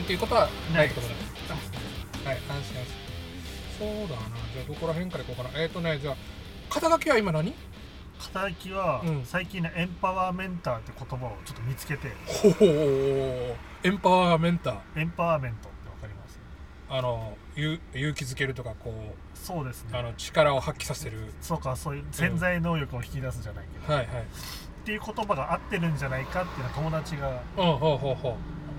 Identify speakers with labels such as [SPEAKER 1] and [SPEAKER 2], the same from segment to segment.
[SPEAKER 1] 車を乗らないうことはないってことなんです。はい安心安心そうだな。じゃあどこら辺からいこうかな。えっ、とねじゃあ肩書きは今何？
[SPEAKER 2] 肩書きは、
[SPEAKER 1] うん。
[SPEAKER 2] 最近ねエンパワーメンターって言葉をちょっと見つけて。
[SPEAKER 1] ほほエンパワーメンター。
[SPEAKER 2] エンパワーメントってわかります？
[SPEAKER 1] あの勇勇気づけるとかこ
[SPEAKER 2] そうですね。
[SPEAKER 1] うあの力を発揮させる。
[SPEAKER 2] そうかそういう潜在能力を引き出すじゃないけど、
[SPEAKER 1] はいはい。
[SPEAKER 2] っていう言葉が合ってるんじゃないかっていうのは友達が
[SPEAKER 1] うんほうほうほ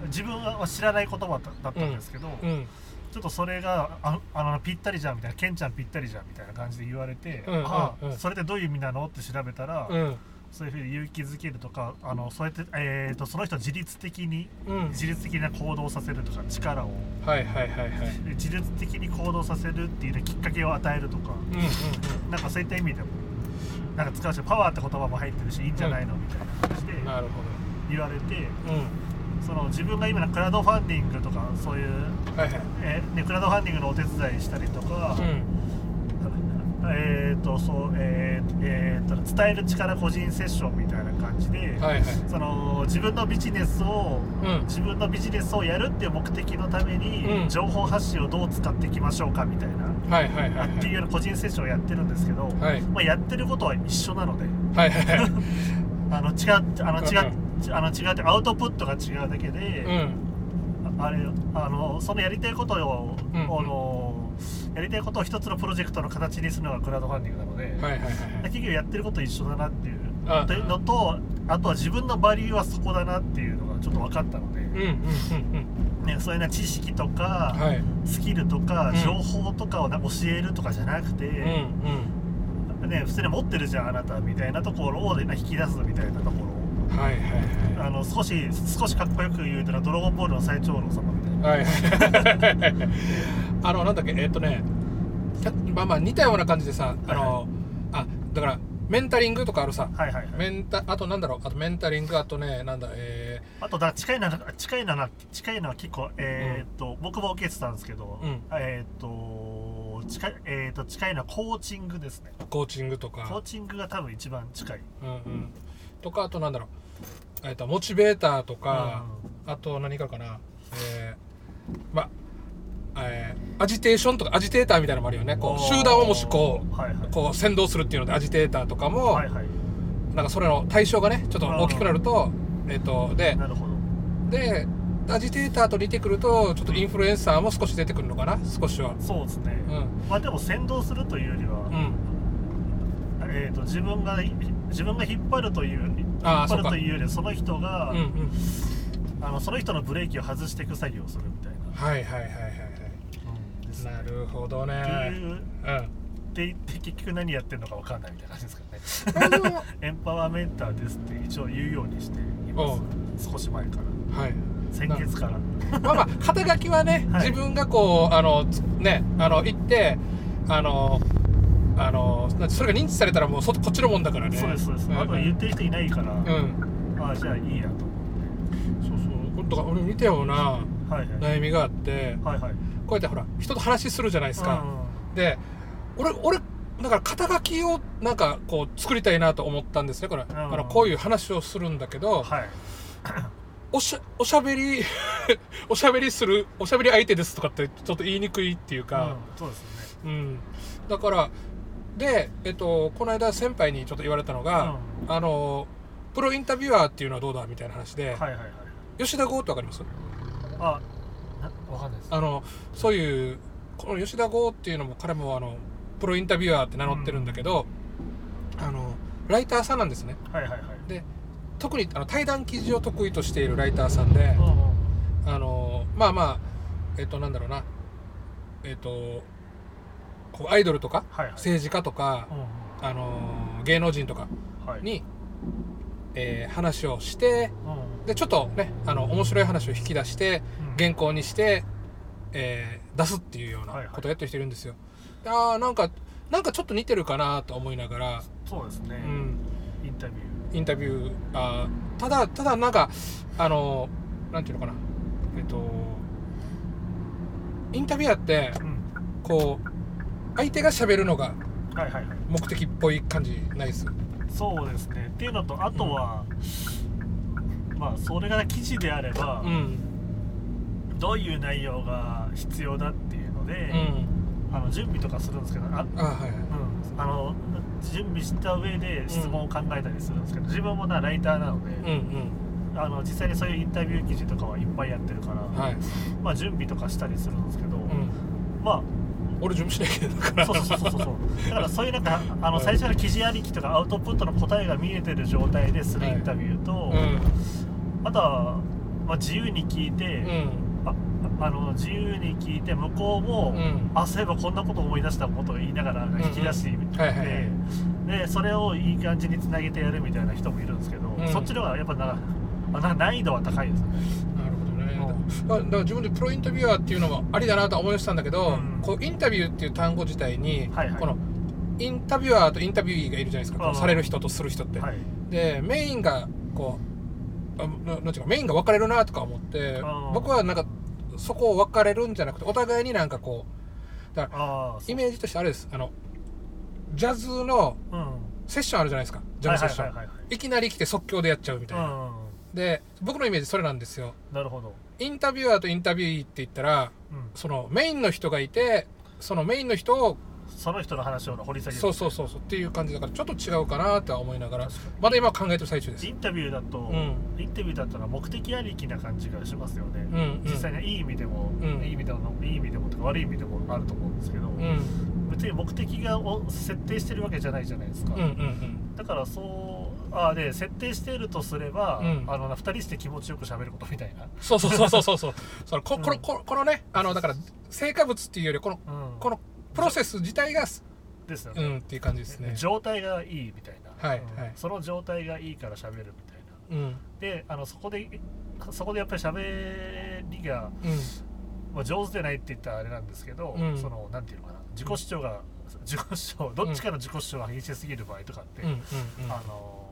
[SPEAKER 2] 自分は知らない言葉だだったんですけど、
[SPEAKER 1] ううん。
[SPEAKER 2] ちょっとそれがああのぴったりじゃんみたいなケンちゃんぴったりじゃんみたいな感じで言われて、
[SPEAKER 1] うん。うん。
[SPEAKER 2] あ
[SPEAKER 1] うん。
[SPEAKER 2] それってどういう意味なの？って調べたら、
[SPEAKER 1] うん。
[SPEAKER 2] そういうふうに勇気づけるとかあのそうやって、えー、とその人を自律的に
[SPEAKER 1] うん。
[SPEAKER 2] 自律的な行動をさせるとか力を。
[SPEAKER 1] はいはいはいはい。
[SPEAKER 2] 自律的に行動させるっていう、ね、きっかけを与えるとか。
[SPEAKER 1] うんうん
[SPEAKER 2] なんかそういった意味でもなんか使うしパワーって言葉も入ってるしいいんじゃないの？みたいな感じで言われて
[SPEAKER 1] ど。うん
[SPEAKER 2] その自分が今のクラウドファンディングとかそういう、
[SPEAKER 1] はいはい。
[SPEAKER 2] えーね、クラウドファンディングのお手伝いしたりとか、
[SPEAKER 1] うん
[SPEAKER 2] えーとそうえーえーと伝える力個人セッションみたいな感じで、
[SPEAKER 1] はいはい。
[SPEAKER 2] その自分のビジネスを
[SPEAKER 1] うん。
[SPEAKER 2] 自分のビジネスをやるっていう目的のために、
[SPEAKER 1] うん。
[SPEAKER 2] 情報発信をどう使っていきましょうかみたいな、
[SPEAKER 1] はいはいはい
[SPEAKER 2] っていうような個人セッションをやってるんですけど、
[SPEAKER 1] はい。
[SPEAKER 2] まあ、やってることは一緒なので。
[SPEAKER 1] はいはいはい。
[SPEAKER 2] あの違うあの違
[SPEAKER 1] う
[SPEAKER 2] うあの違うってアウトプットが違うだけで、
[SPEAKER 1] うん。
[SPEAKER 2] ああれあのそのやりたいことを、
[SPEAKER 1] うん
[SPEAKER 2] あのやりたいことを一つのプロジェクトの形にするのがクラウドファンディングなので、
[SPEAKER 1] はいはいはいはい。
[SPEAKER 2] 企業やってること一緒だなっていうのとあとは自分のバリューはそこだなっていうのがちょっと分かったので、
[SPEAKER 1] うんうんうん
[SPEAKER 2] ね、そういうな知識と
[SPEAKER 1] うん
[SPEAKER 2] か、
[SPEAKER 1] はい。
[SPEAKER 2] スキルとか、
[SPEAKER 1] うん。
[SPEAKER 2] 情報とかをな教えるとかじゃなくて、
[SPEAKER 1] うんうん。
[SPEAKER 2] ね、普通に持ってるじゃんあなたみたいなところを、ね、引き出すみたいなところ
[SPEAKER 1] はいはいはい。
[SPEAKER 2] あの少し少しかっこよく言うたらドラゴンボールの最長老様みたいな。
[SPEAKER 1] はい。は いあのなんだっけ？えっとねたまあまあ似たような感じでさあの、あだからメンタリングとかあるさ。
[SPEAKER 2] はいはいはい。
[SPEAKER 1] メンタあとなんだろう？あとメンタリングあとねなんだえ
[SPEAKER 2] あとだ近いのは近いのは近いのは結構えーっと、僕も受けてたんですけど、
[SPEAKER 1] うん。
[SPEAKER 2] えーっと近いえーっと近いのはコーチングですね。
[SPEAKER 1] ーコーチングと
[SPEAKER 2] コー
[SPEAKER 1] か
[SPEAKER 2] チングが多分一番近い。
[SPEAKER 1] うんうんとかあとなんだろう。えっとモチベーターとか、あと何かかな。えー、まえーアジテーションとかアジテーターみたいなのもあるよね。こう集団をもしこう
[SPEAKER 2] はいはい。
[SPEAKER 1] こう先導するっていうのでアジテーターとかも、
[SPEAKER 2] はいはい。
[SPEAKER 1] なんかそれの対象がねちょっと大きくなるとえっ、とで
[SPEAKER 2] なるほど。
[SPEAKER 1] でアジテーターと似てくるとちょっとインフルエンサーも少し出てくるのかな？少しは。
[SPEAKER 2] そうですね、
[SPEAKER 1] うん。
[SPEAKER 2] まあでも先導するというよりは、
[SPEAKER 1] うん。
[SPEAKER 2] えー、と自分が自分が引っ張るという引っ張るというよりはその人が、
[SPEAKER 1] うんうん。
[SPEAKER 2] あのその人のブレーキを外していく作業をするみたいな、
[SPEAKER 1] はいはいはいはいはい
[SPEAKER 2] ですね
[SPEAKER 1] なるほどね。
[SPEAKER 2] っていう
[SPEAKER 1] うん。
[SPEAKER 2] って言って結局何やってるのか分かんないみたいな感じですかね。エンパワーメンターですって一応言うようにしています。少し前から。
[SPEAKER 1] はい。
[SPEAKER 2] 先月から。
[SPEAKER 1] まあまあ肩書きはね、
[SPEAKER 2] はい。
[SPEAKER 1] 自分がこうあのつねあの行ってあのあのそれが認知されたらもうそこっちのもんだからね。
[SPEAKER 2] そうですそうです、
[SPEAKER 1] ん。
[SPEAKER 2] あとは言ってる人いないから、
[SPEAKER 1] うん。
[SPEAKER 2] ああじゃあいいやと。
[SPEAKER 1] そうそう。だから俺似たような悩みがあって
[SPEAKER 2] はいはい。
[SPEAKER 1] こうやってほら人と話するじゃないですか、
[SPEAKER 2] う
[SPEAKER 1] で俺俺だから肩書きをなんかこう作りたいなと思ったんですね。これ、
[SPEAKER 2] ん。
[SPEAKER 1] あのこういう話をするんだけど、
[SPEAKER 2] んはい。
[SPEAKER 1] おしゃおしゃべり おしゃべりするおしゃべり相手ですとかってちょっと言いにくいっていう
[SPEAKER 2] うん
[SPEAKER 1] か、
[SPEAKER 2] そうですよね。
[SPEAKER 1] うん。だからで、えっと、この間先輩にちょっと言われたのが、あのプロインタビュアーっていうのはどうだみたいな話で、
[SPEAKER 2] はいはいはい。
[SPEAKER 1] 吉田剛ってわかります？
[SPEAKER 2] あなわかんないです。
[SPEAKER 1] あのそういうこの吉田剛っていうのも彼もあのプロインタビュアーって名乗ってるんだけど、あのライターさんなんですね。
[SPEAKER 2] はいはいはい。
[SPEAKER 1] で特にあの対談記事を得意としているライターさんで、
[SPEAKER 2] うんうん。
[SPEAKER 1] あのまあまあえっとなんだろうな。えっとこうアイドルとか
[SPEAKER 2] はいはい。
[SPEAKER 1] 政治家とかあの芸能人とか
[SPEAKER 2] はい。
[SPEAKER 1] に、えー話をして
[SPEAKER 2] うん
[SPEAKER 1] でちょっとねあの面白い話を引き出して
[SPEAKER 2] うん。
[SPEAKER 1] 原稿にしてえー出すっていうようなことをやってる人いるんですよ、ああなんかなんかちょっと似てるかなと思いながら、
[SPEAKER 2] そうですね、
[SPEAKER 1] うん、
[SPEAKER 2] インタビュ
[SPEAKER 1] インタビューあーただただなんかあのなんていうのかな。えっとインタビュアーってこう相手が喋るのが
[SPEAKER 2] はいはいはい。
[SPEAKER 1] 目的っぽい感じないです？
[SPEAKER 2] そうですね。っていうのとあとは、まあそれが記事であれば、
[SPEAKER 1] うん。
[SPEAKER 2] どういう内容が必要だっていうの
[SPEAKER 1] う
[SPEAKER 2] で、
[SPEAKER 1] ん。
[SPEAKER 2] あの準備とかするんですけどあ、うん、
[SPEAKER 1] あはいはい。
[SPEAKER 2] あの準備した上で質問を考えたりするんですけど、自分もなライターなので、
[SPEAKER 1] うん
[SPEAKER 2] あの実際にそういうインタビュー記事とかはいっぱいやってるから、
[SPEAKER 1] うんはい、
[SPEAKER 2] まあ準備とかしたりするんですけど、
[SPEAKER 1] うん、
[SPEAKER 2] ま
[SPEAKER 1] 俺準備しなきゃいけないから。
[SPEAKER 2] あそうそうそうそう。そうだからそういうなんかあの最初の記事ありきとかアウトプットの答えが見えてる状態でするインタビューと、あとは、まあ、自由に聞いて、
[SPEAKER 1] うん。うん
[SPEAKER 2] ああの自由に聞いて向こうも、
[SPEAKER 1] うん。
[SPEAKER 2] あそういえばこんなこと思い出したことを言いながら引き出してみて、
[SPEAKER 1] はいはいはい。
[SPEAKER 2] でそれをいい感じにつなげてやるみたいな人もいるんですけど、
[SPEAKER 1] ん。
[SPEAKER 2] そっちの方がやっぱなあな難易度は高いですよね
[SPEAKER 1] なるほどねだだから自分でプロインタビュアーっていうのもありだなとは思いましたんだけど、
[SPEAKER 2] うん。
[SPEAKER 1] こうインタビューっていう単語自体に、
[SPEAKER 2] はいはい。
[SPEAKER 1] このインタビュアーとインタビューがいるじゃないですか、こう
[SPEAKER 2] うん
[SPEAKER 1] される人とする人って、
[SPEAKER 2] はい。
[SPEAKER 1] でメインがこうあななんていうかメインが分かれるなとか思って
[SPEAKER 2] うん。
[SPEAKER 1] 僕はなんかそこを分かれるんじゃなくてお互いになんかこうだからイメージとしてあれです。あのジャズの
[SPEAKER 2] うん。は
[SPEAKER 1] セッションあるじゃないですか。ジャムセッション、い
[SPEAKER 2] はいはいはいはい。
[SPEAKER 1] きなり来て即興でやっちゃうみたいな、
[SPEAKER 2] うん。
[SPEAKER 1] で僕のイメージそれなんですよ。
[SPEAKER 2] なるほど、
[SPEAKER 1] インタビュアーとインタビューって言ったら
[SPEAKER 2] うん、
[SPEAKER 1] そのメインの人がいてそのメインの人を
[SPEAKER 2] その人の話を掘り下げる。
[SPEAKER 1] そうそうそうそうっていう感じだからちょっと違うかなとは思いながらまだ今考えてる最中です。
[SPEAKER 2] インタビューだと、
[SPEAKER 1] うん。
[SPEAKER 2] インタビューだったら目的ありきな感じがしますよね、
[SPEAKER 1] うんうん。
[SPEAKER 2] 実際にいい意味でも、
[SPEAKER 1] うん。
[SPEAKER 2] いい意味でもいい意味でもとか悪い意味でもあると思うんですけど、
[SPEAKER 1] うん。
[SPEAKER 2] 別に目的がを設定してるわけじゃないじゃないですか、
[SPEAKER 1] うんうんうん。
[SPEAKER 2] だからそうあで設定してるとすれば、
[SPEAKER 1] うん。
[SPEAKER 2] あの2人して気持ちよく喋ることみたいな、
[SPEAKER 1] そうそうそうそうそう。そのここの
[SPEAKER 2] うん。
[SPEAKER 1] ここのねあのだから成果物っていうよりこの
[SPEAKER 2] うん、
[SPEAKER 1] このプロセス自体が
[SPEAKER 2] ですよね、
[SPEAKER 1] うんっていう感じですね。
[SPEAKER 2] 状態がいいみたいな、
[SPEAKER 1] はい
[SPEAKER 2] うん。
[SPEAKER 1] はい。
[SPEAKER 2] その状態がいいから喋るみたいな。
[SPEAKER 1] うん。
[SPEAKER 2] であのそこでそこでやっぱり喋りが、
[SPEAKER 1] うん。
[SPEAKER 2] まあ、上手でないって言ったらあれなんですけど、
[SPEAKER 1] うん。
[SPEAKER 2] そのなんていうのかな。自己主張が自己主張どっちかの自己主張が激しすぎる場合とかって、あの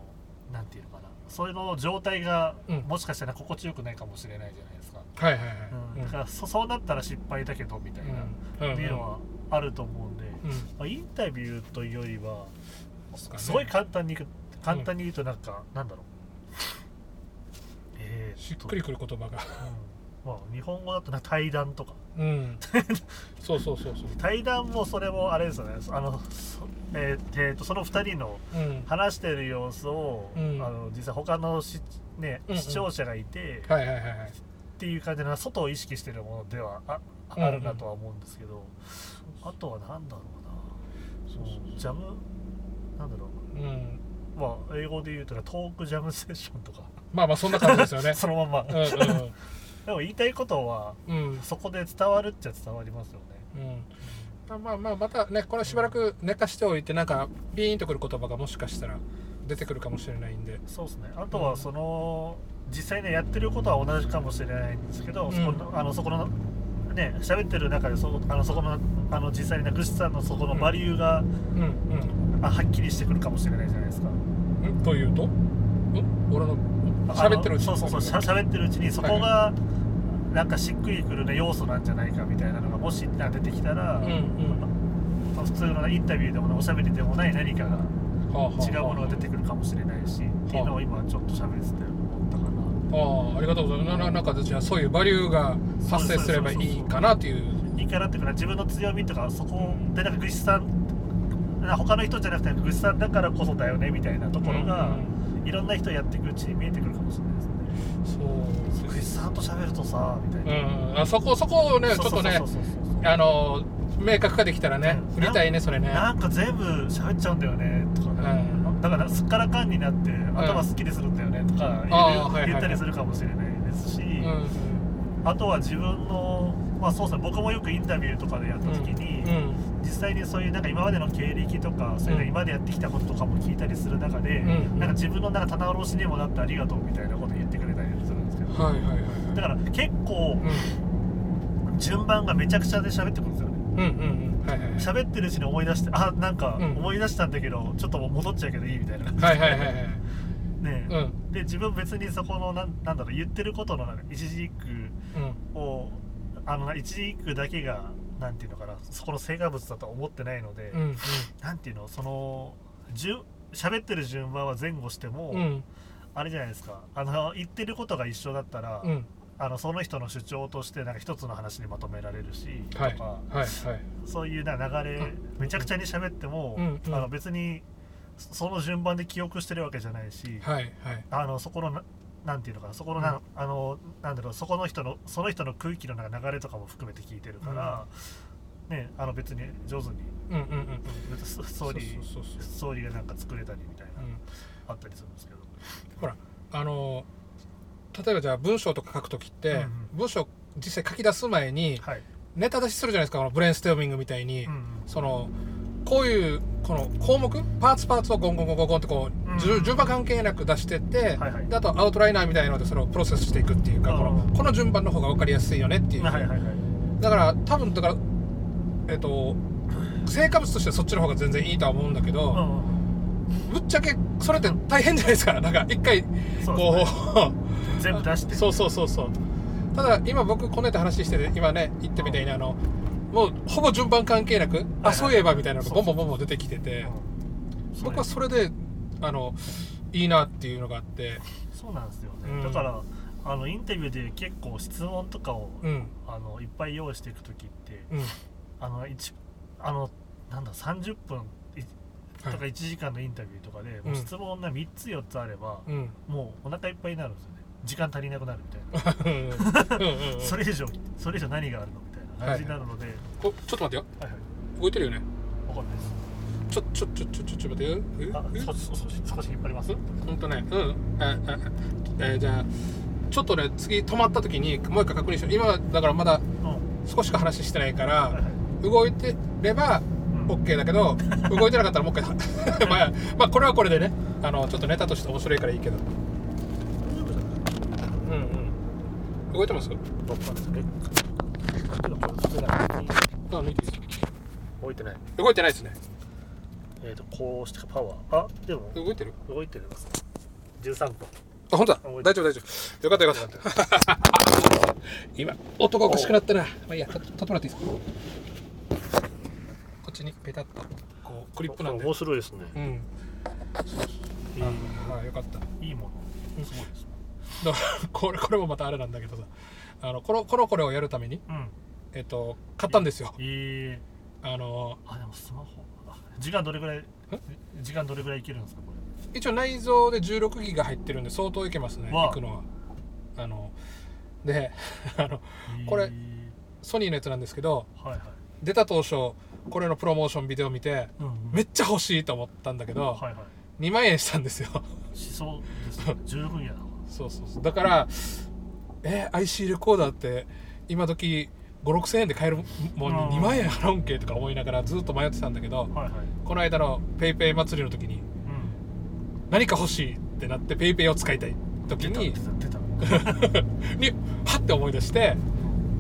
[SPEAKER 2] なんていうのかな。それの状態が、
[SPEAKER 1] うん。
[SPEAKER 2] もしかしたら心地よくないかもしれないじゃないですか、
[SPEAKER 1] はいはいはい。
[SPEAKER 2] うん。だからそそうなったら失敗だけどみたいな、
[SPEAKER 1] うん。
[SPEAKER 2] っていうのはあると思うんで、
[SPEAKER 1] うん。
[SPEAKER 2] まあ、インタビューというよりは
[SPEAKER 1] です
[SPEAKER 2] ごい簡単に簡単に言うとなんか、なんだろう。えー
[SPEAKER 1] しっくりくる言葉が。
[SPEAKER 2] うんまあ、日本語だとな対談とか。
[SPEAKER 1] うん。そうそうそうそう。
[SPEAKER 2] 対談もそれもあれですよね。あのそ,、えーえーとその2人の
[SPEAKER 1] うん。
[SPEAKER 2] 話してる様子を、
[SPEAKER 1] うん。
[SPEAKER 2] あの実際他のし、ね
[SPEAKER 1] うんうん。
[SPEAKER 2] 視聴者がいて、
[SPEAKER 1] はいはいはいはい。
[SPEAKER 2] っていう感じの外を意識してるものではあ
[SPEAKER 1] うんうん。
[SPEAKER 2] あるなとは思うんですけど、あとは何だろうな。
[SPEAKER 1] そうそう
[SPEAKER 2] ジャムなんだろ
[SPEAKER 1] う。ん。
[SPEAKER 2] うまあ英語で言うとトークジャムセッションとか。
[SPEAKER 1] まあまあそんな感じですよね。
[SPEAKER 2] そのまんま、
[SPEAKER 1] うんうん
[SPEAKER 2] でも言いたいことは
[SPEAKER 1] うん。
[SPEAKER 2] そこで伝わるっちゃ伝わりますよね。
[SPEAKER 1] うん。まあまあまたねこれしばらく寝かしておいてなんかビーンとくる言葉がもしかしたら出てくるかもしれないんで。
[SPEAKER 2] そうですね。あとはその、実際ねやってることは同じかもしれないんですけど、
[SPEAKER 1] うん。
[SPEAKER 2] そこのあのそこのね喋ってる中でそあのそこのあの実際にグシさんのそこのバリューが、
[SPEAKER 1] うん
[SPEAKER 2] あはっきりしてくるかもしれないじゃないですか。
[SPEAKER 1] うん？んというと？ん？俺の
[SPEAKER 2] あ
[SPEAKER 1] 喋ってるうちに。
[SPEAKER 2] そうそうそうしゃ喋ってるうちにそこがなんかしっくりくる、ね、要素なんじゃないかみたいなのがもし出てきたら、
[SPEAKER 1] うんうん。
[SPEAKER 2] まあ普通のインタビューでもおしゃべりでもない何かが
[SPEAKER 1] はあはあ
[SPEAKER 2] 違うものが出てくるかもしれないし、っていうのを今ちょっと喋ってて思ったかな。
[SPEAKER 1] ああありがとうございます。なんかじゃあそういうバリューが発生すればいいかなっていう。
[SPEAKER 2] いいかなっていうか自分の強みとかそこでなんかグシさん他の人じゃなくてグシさんだからこそだよねみたいなところが、いろんな人やっていくうちに見えてくるかもしれないですね。
[SPEAKER 1] そう。
[SPEAKER 2] グシさんと喋るとさみたいな、
[SPEAKER 1] うんあそこそこをねちょっとねあの明確化できたらね
[SPEAKER 2] うん。
[SPEAKER 1] 振りたいねそれね。
[SPEAKER 2] なんか全部喋っちゃうんだよねとかね、
[SPEAKER 1] うん。
[SPEAKER 2] だからすっからかんになって頭すっきりするんだよねとか言,、ったりするかもしれないですし、
[SPEAKER 1] うん
[SPEAKER 2] あとは自分のまあそうですね僕もよくインタビューとかでやった時に、
[SPEAKER 1] うん
[SPEAKER 2] 実際にそういうなんか今までの経歴とかそういう今までやってきたこととかも聞いたりする中で、
[SPEAKER 1] うん
[SPEAKER 2] なんか自分のなんか棚卸しにもなってありがとうみたいなこと言ってくれたりするんですけど
[SPEAKER 1] はいはいはいはい。
[SPEAKER 2] だから結構
[SPEAKER 1] うん。
[SPEAKER 2] 順番がめちゃくちゃで喋ってくるんですよね。
[SPEAKER 1] うんうんうん。はいはいはい。
[SPEAKER 2] 喋ってるうちに思い出してあなんか
[SPEAKER 1] うん。
[SPEAKER 2] 思い出したんだけど、ちょっと戻っちゃうけどいいみたいな。
[SPEAKER 1] はいはいはいはい
[SPEAKER 2] ね。
[SPEAKER 1] うん。
[SPEAKER 2] で自分別にそこのなんなんだろう言ってることのなんか一字一句
[SPEAKER 1] うん。
[SPEAKER 2] をあの一字一句だけがなんていうのかなそこの成果物だとは思ってないので、
[SPEAKER 1] うんうん。
[SPEAKER 2] なんていうのその順喋ってる順番は前後しても、
[SPEAKER 1] うん。
[SPEAKER 2] あれじゃないですか。あの言ってることが一緒だったら、
[SPEAKER 1] うん。
[SPEAKER 2] あのその人の主張としてなんか一つの話にまとめられるし、
[SPEAKER 1] はい
[SPEAKER 2] とか
[SPEAKER 1] はいはい。
[SPEAKER 2] そういうな流れ、
[SPEAKER 1] うん。
[SPEAKER 2] めちゃくちゃに喋っても、
[SPEAKER 1] うんうん。
[SPEAKER 2] あの別にその順番で記憶してるわけじゃないし、
[SPEAKER 1] はいはい。
[SPEAKER 2] あのそこのななんていうのかなそこのな、あのなんだろうそこの人のその人の空気の流れとかも含めて聞いてるから、ねあの別に上手に、
[SPEAKER 1] うんうんうん
[SPEAKER 2] スストーリー
[SPEAKER 1] そう。そうそうそう
[SPEAKER 2] ストーリーがなんか作れたりみたいな、
[SPEAKER 1] うん。
[SPEAKER 2] あったりするんですけど。
[SPEAKER 1] ほらあの例えばじゃあ文章とか書くときって、
[SPEAKER 2] うんうん。
[SPEAKER 1] 文章実際書き出す前に
[SPEAKER 2] はい、
[SPEAKER 1] ネタ出しするじゃないですかこのブレインストーミングみたいに、
[SPEAKER 2] うんうん。
[SPEAKER 1] そのこういうこの項目パーツパーツをゴンゴンゴンゴンゴンってこう、
[SPEAKER 2] うん。
[SPEAKER 1] 順番関係なく出してって、
[SPEAKER 2] はいはい。
[SPEAKER 1] であとアウトライナーみたいなのでそれをプロセスしていくっていうか、
[SPEAKER 2] うん
[SPEAKER 1] このこの順番の方が分かりやすいよねっていう、
[SPEAKER 2] はいはいはい
[SPEAKER 1] だから多分だからえっと成果物としてはそっちの方が全然いいとは思うんだけど、
[SPEAKER 2] うんうん
[SPEAKER 1] ぶっちゃけそれって大変じゃないですか。なんか一回こ
[SPEAKER 2] ですね。
[SPEAKER 1] う
[SPEAKER 2] 全部出して。
[SPEAKER 1] そうそうそうそう。ただ今僕この間話してて今ね言ったみたいにあのもうほぼ順番関係なく、あそういえばみたいなのがボンボンボンボン出てきてて
[SPEAKER 2] うん。
[SPEAKER 1] 僕はそれであのいいなっていうのがあって。
[SPEAKER 2] そうなんですよね、
[SPEAKER 1] うん。
[SPEAKER 2] だからあのインタビューで結構質問とかを、
[SPEAKER 1] うん。
[SPEAKER 2] あのいっぱい用意していく時って
[SPEAKER 1] うん。
[SPEAKER 2] あの一あのなんだ30分い
[SPEAKER 1] はい。
[SPEAKER 2] とか1時間のインタビューとかで、もう質問が3つ4つあれば、
[SPEAKER 1] うん。
[SPEAKER 2] もうお腹いっぱいになるんですよね。時間足りなくなるみたいな、それ以上それ以上何があるの感じになるので、はい。
[SPEAKER 1] おちょっと待ってよ。
[SPEAKER 2] はい
[SPEAKER 1] 動いてるよね。
[SPEAKER 2] わかんないです。
[SPEAKER 1] ちょちょちょちょちょちょ待ってよえ
[SPEAKER 2] あ
[SPEAKER 1] え
[SPEAKER 2] 少し少し少し引っ張ります
[SPEAKER 1] ほんとねうんあああえーじゃあちょっとね次止まった時にもう一回確認しよう今だからまだ
[SPEAKER 2] うん
[SPEAKER 1] 少しか話してないから、
[SPEAKER 2] はいはい
[SPEAKER 1] 動いてれば
[SPEAKER 2] うん
[SPEAKER 1] OK だけど、動いてなかったらもう一回まあまあこれはこれでねあのちょっとネタとして面白いからいいけどうんうん動いてます
[SPEAKER 2] どっかですね
[SPEAKER 1] あ抜いていい。です
[SPEAKER 2] 置いてない。
[SPEAKER 1] 動いてないですね。
[SPEAKER 2] えー、とこうしてパワー。あでも
[SPEAKER 1] 動いてる？
[SPEAKER 2] 動いてる13分
[SPEAKER 1] あ本当だ。大丈夫大丈夫。よかったよかった今音がおかしくなったな。まあいいやと取ってもらっていいですか？こっちにペタッとこうクリップなんで。
[SPEAKER 2] 面白いですね。
[SPEAKER 1] うん。
[SPEAKER 2] いい。
[SPEAKER 1] ああよかった。
[SPEAKER 2] いいもの。すごいです
[SPEAKER 1] だからこれこれもまたあれなんだけどさあのこのこのこれをやるために
[SPEAKER 2] うん。
[SPEAKER 1] えっと買ったんですよ。
[SPEAKER 2] いい。
[SPEAKER 1] あの
[SPEAKER 2] あでもスマホあ時間どれぐらい時間どれぐらいいけるんですかこれ？
[SPEAKER 1] 一応内蔵で16ギガ入ってるんで相当いけますね
[SPEAKER 2] わあ。
[SPEAKER 1] 行くのは。あので あのこれ
[SPEAKER 2] いい
[SPEAKER 1] ソニーのやつなんですけど
[SPEAKER 2] はいはい。
[SPEAKER 1] 出た当初これのプロモーションビデオ見て
[SPEAKER 2] うんうん。
[SPEAKER 1] めっちゃ欲しいと思ったんだけど
[SPEAKER 2] はいはい。
[SPEAKER 1] 2万円したんですよ。
[SPEAKER 2] しそうですね。十分やな
[SPEAKER 1] そうそうそう。だからえ IC レコーダーって今時5 6千円で買えるもん。に2万円払うんけとか思いながらずっと迷ってたんだけど
[SPEAKER 2] はいはい。
[SPEAKER 1] この間の PayPay 祭りの時に
[SPEAKER 2] うん。
[SPEAKER 1] 何か欲しいってなって PayPay を使いたい時に にはって思い出して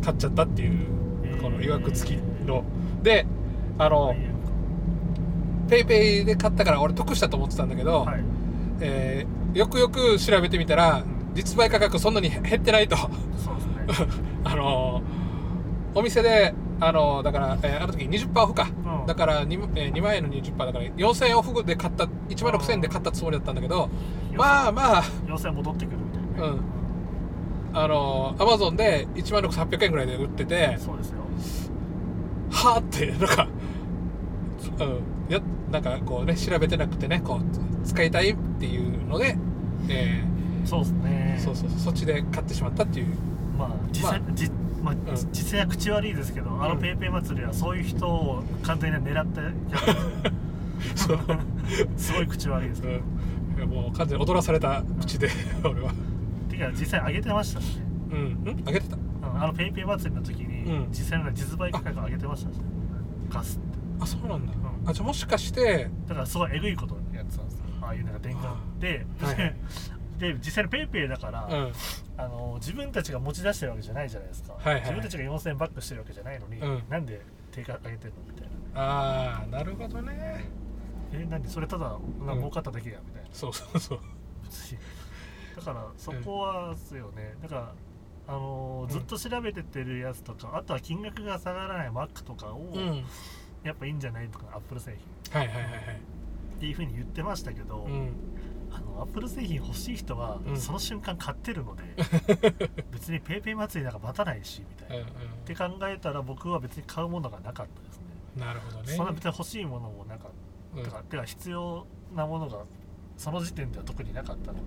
[SPEAKER 1] 買っちゃったっていう
[SPEAKER 2] えー。
[SPEAKER 1] このいわくつきの。であの PayPay で買ったから俺得したと思ってたんだけど、
[SPEAKER 2] はい。
[SPEAKER 1] えーよくよく調べてみたら
[SPEAKER 2] ん
[SPEAKER 1] 実売価格そんなに減ってないと。
[SPEAKER 2] そうですね。
[SPEAKER 1] あのーお店であのーだから、えーあの時20%オフか、
[SPEAKER 2] うん。
[SPEAKER 1] だから 2, えー2万円の20%だから4000円オフで買った1万6000円で買ったつもりだったんだけどまあまあ。
[SPEAKER 2] 要請戻ってくるみたいな。ね
[SPEAKER 1] うん。あのアマゾンで1万6800円ぐらいで売ってて
[SPEAKER 2] そうですよ。
[SPEAKER 1] はあってなんか、うん、やなんかこうね調べてなくてねこう使いたいっていうので、え
[SPEAKER 2] そうですね。
[SPEAKER 1] ーそうそうそう。そっちで買ってしまったっていう。
[SPEAKER 2] まあ実際、
[SPEAKER 1] ま
[SPEAKER 2] じまあ
[SPEAKER 1] ん。
[SPEAKER 2] 実際は口悪いですけど、あの
[SPEAKER 1] うん
[SPEAKER 2] ペイペイ祭りはそういう人を完全に狙ってやる。すごい口悪いですけど、
[SPEAKER 1] うん、もう完全に踊らされた口で俺は。
[SPEAKER 2] てか実際上げてましたしね、
[SPEAKER 1] うん。うん？あげてた？
[SPEAKER 2] うんあの PayPay祭りの時に、
[SPEAKER 1] うん。
[SPEAKER 2] 実際の実売価格上げてましたし、ガスって。
[SPEAKER 1] あそうなんだ、
[SPEAKER 2] うん。
[SPEAKER 1] あじゃあもしかして
[SPEAKER 2] だからすごいえぐいことやってたんですよ。ああいうなんか電話で、
[SPEAKER 1] はいはい
[SPEAKER 2] で実際に PayPayだから、
[SPEAKER 1] うん。
[SPEAKER 2] あの自分たちが持ち出してるわけじゃないじゃないですか、
[SPEAKER 1] はいはい。
[SPEAKER 2] 自分たちが4000円バックしてるわけじゃないのに、
[SPEAKER 1] うん。
[SPEAKER 2] なんで定価上げてんのみたいな。
[SPEAKER 1] ああなるほどね。
[SPEAKER 2] えなんで？それただなんか儲かっただけやみたいな、
[SPEAKER 1] そうそうそう。
[SPEAKER 2] 別に。だからそこはですよね。だからあのーずっと調べてってるやつとか、あとは金額が下がらない Mac とかを、
[SPEAKER 1] うん。
[SPEAKER 2] やっぱいいんじゃない？とか Apple 製品。
[SPEAKER 1] はいはいはいはい。
[SPEAKER 2] っていうふうに言ってましたけど、
[SPEAKER 1] うん
[SPEAKER 2] あの Apple 製品欲しい人は
[SPEAKER 1] うん。
[SPEAKER 2] その瞬間買ってるので、別に PayPay 祭りなんか待たないしみたいな、
[SPEAKER 1] うん
[SPEAKER 2] って考えたら僕は別に買うものがなかったですね。
[SPEAKER 1] うんなるほどね。
[SPEAKER 2] そんな別に欲しいものもなかった、
[SPEAKER 1] うん。
[SPEAKER 2] てかてか必要なものがその時点では特になかったので、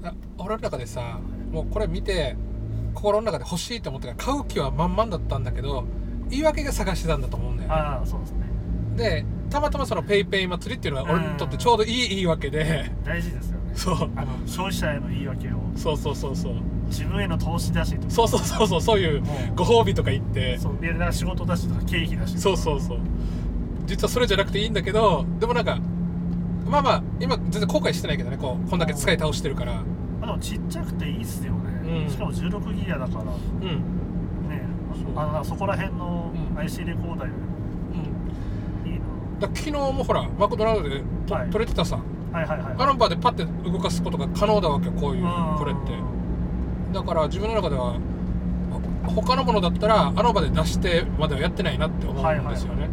[SPEAKER 2] うん、
[SPEAKER 1] あ俺の中でさもうこれ見て心の中で欲しいと思ったから買う気は満々だったんだけど言い訳が探してたんだと思うんだよね。
[SPEAKER 2] ああそうですね。
[SPEAKER 1] でたまたまそのペイペイ祭りっていうのが俺にとってちょうどいい言い訳で。
[SPEAKER 2] 大事ですよね。
[SPEAKER 1] そう。
[SPEAKER 2] あの消費者への言い訳を。
[SPEAKER 1] そうそうそうそう。
[SPEAKER 2] 自分への投資だしとか。
[SPEAKER 1] そうそうそうそう。そういうご褒美とか言って。
[SPEAKER 2] そう。で仕事だしとか経費だし
[SPEAKER 1] そうそうそう。実はそれじゃなくていいんだけどでもなんかまあまあ今全然後悔してないけどねこうこんだけ使い倒してるから。
[SPEAKER 2] まあでもちっちゃくていいっすよね、
[SPEAKER 1] うん。
[SPEAKER 2] しかも16ギガだから。ね
[SPEAKER 1] うん。
[SPEAKER 2] あのそこら辺の
[SPEAKER 1] うん。
[SPEAKER 2] IC レコーダーよ
[SPEAKER 1] うん
[SPEAKER 2] り
[SPEAKER 1] だ昨日もほらマクドナルドでと、
[SPEAKER 2] はい。
[SPEAKER 1] 撮れてたさ。
[SPEAKER 2] なはいはいはい。
[SPEAKER 1] あの場でパッて動かすことが可能だわけよこういう
[SPEAKER 2] うん。
[SPEAKER 1] これって。だから自分の中ではあ他のものだったらあの場で出してまではやってないなって思うんですよね、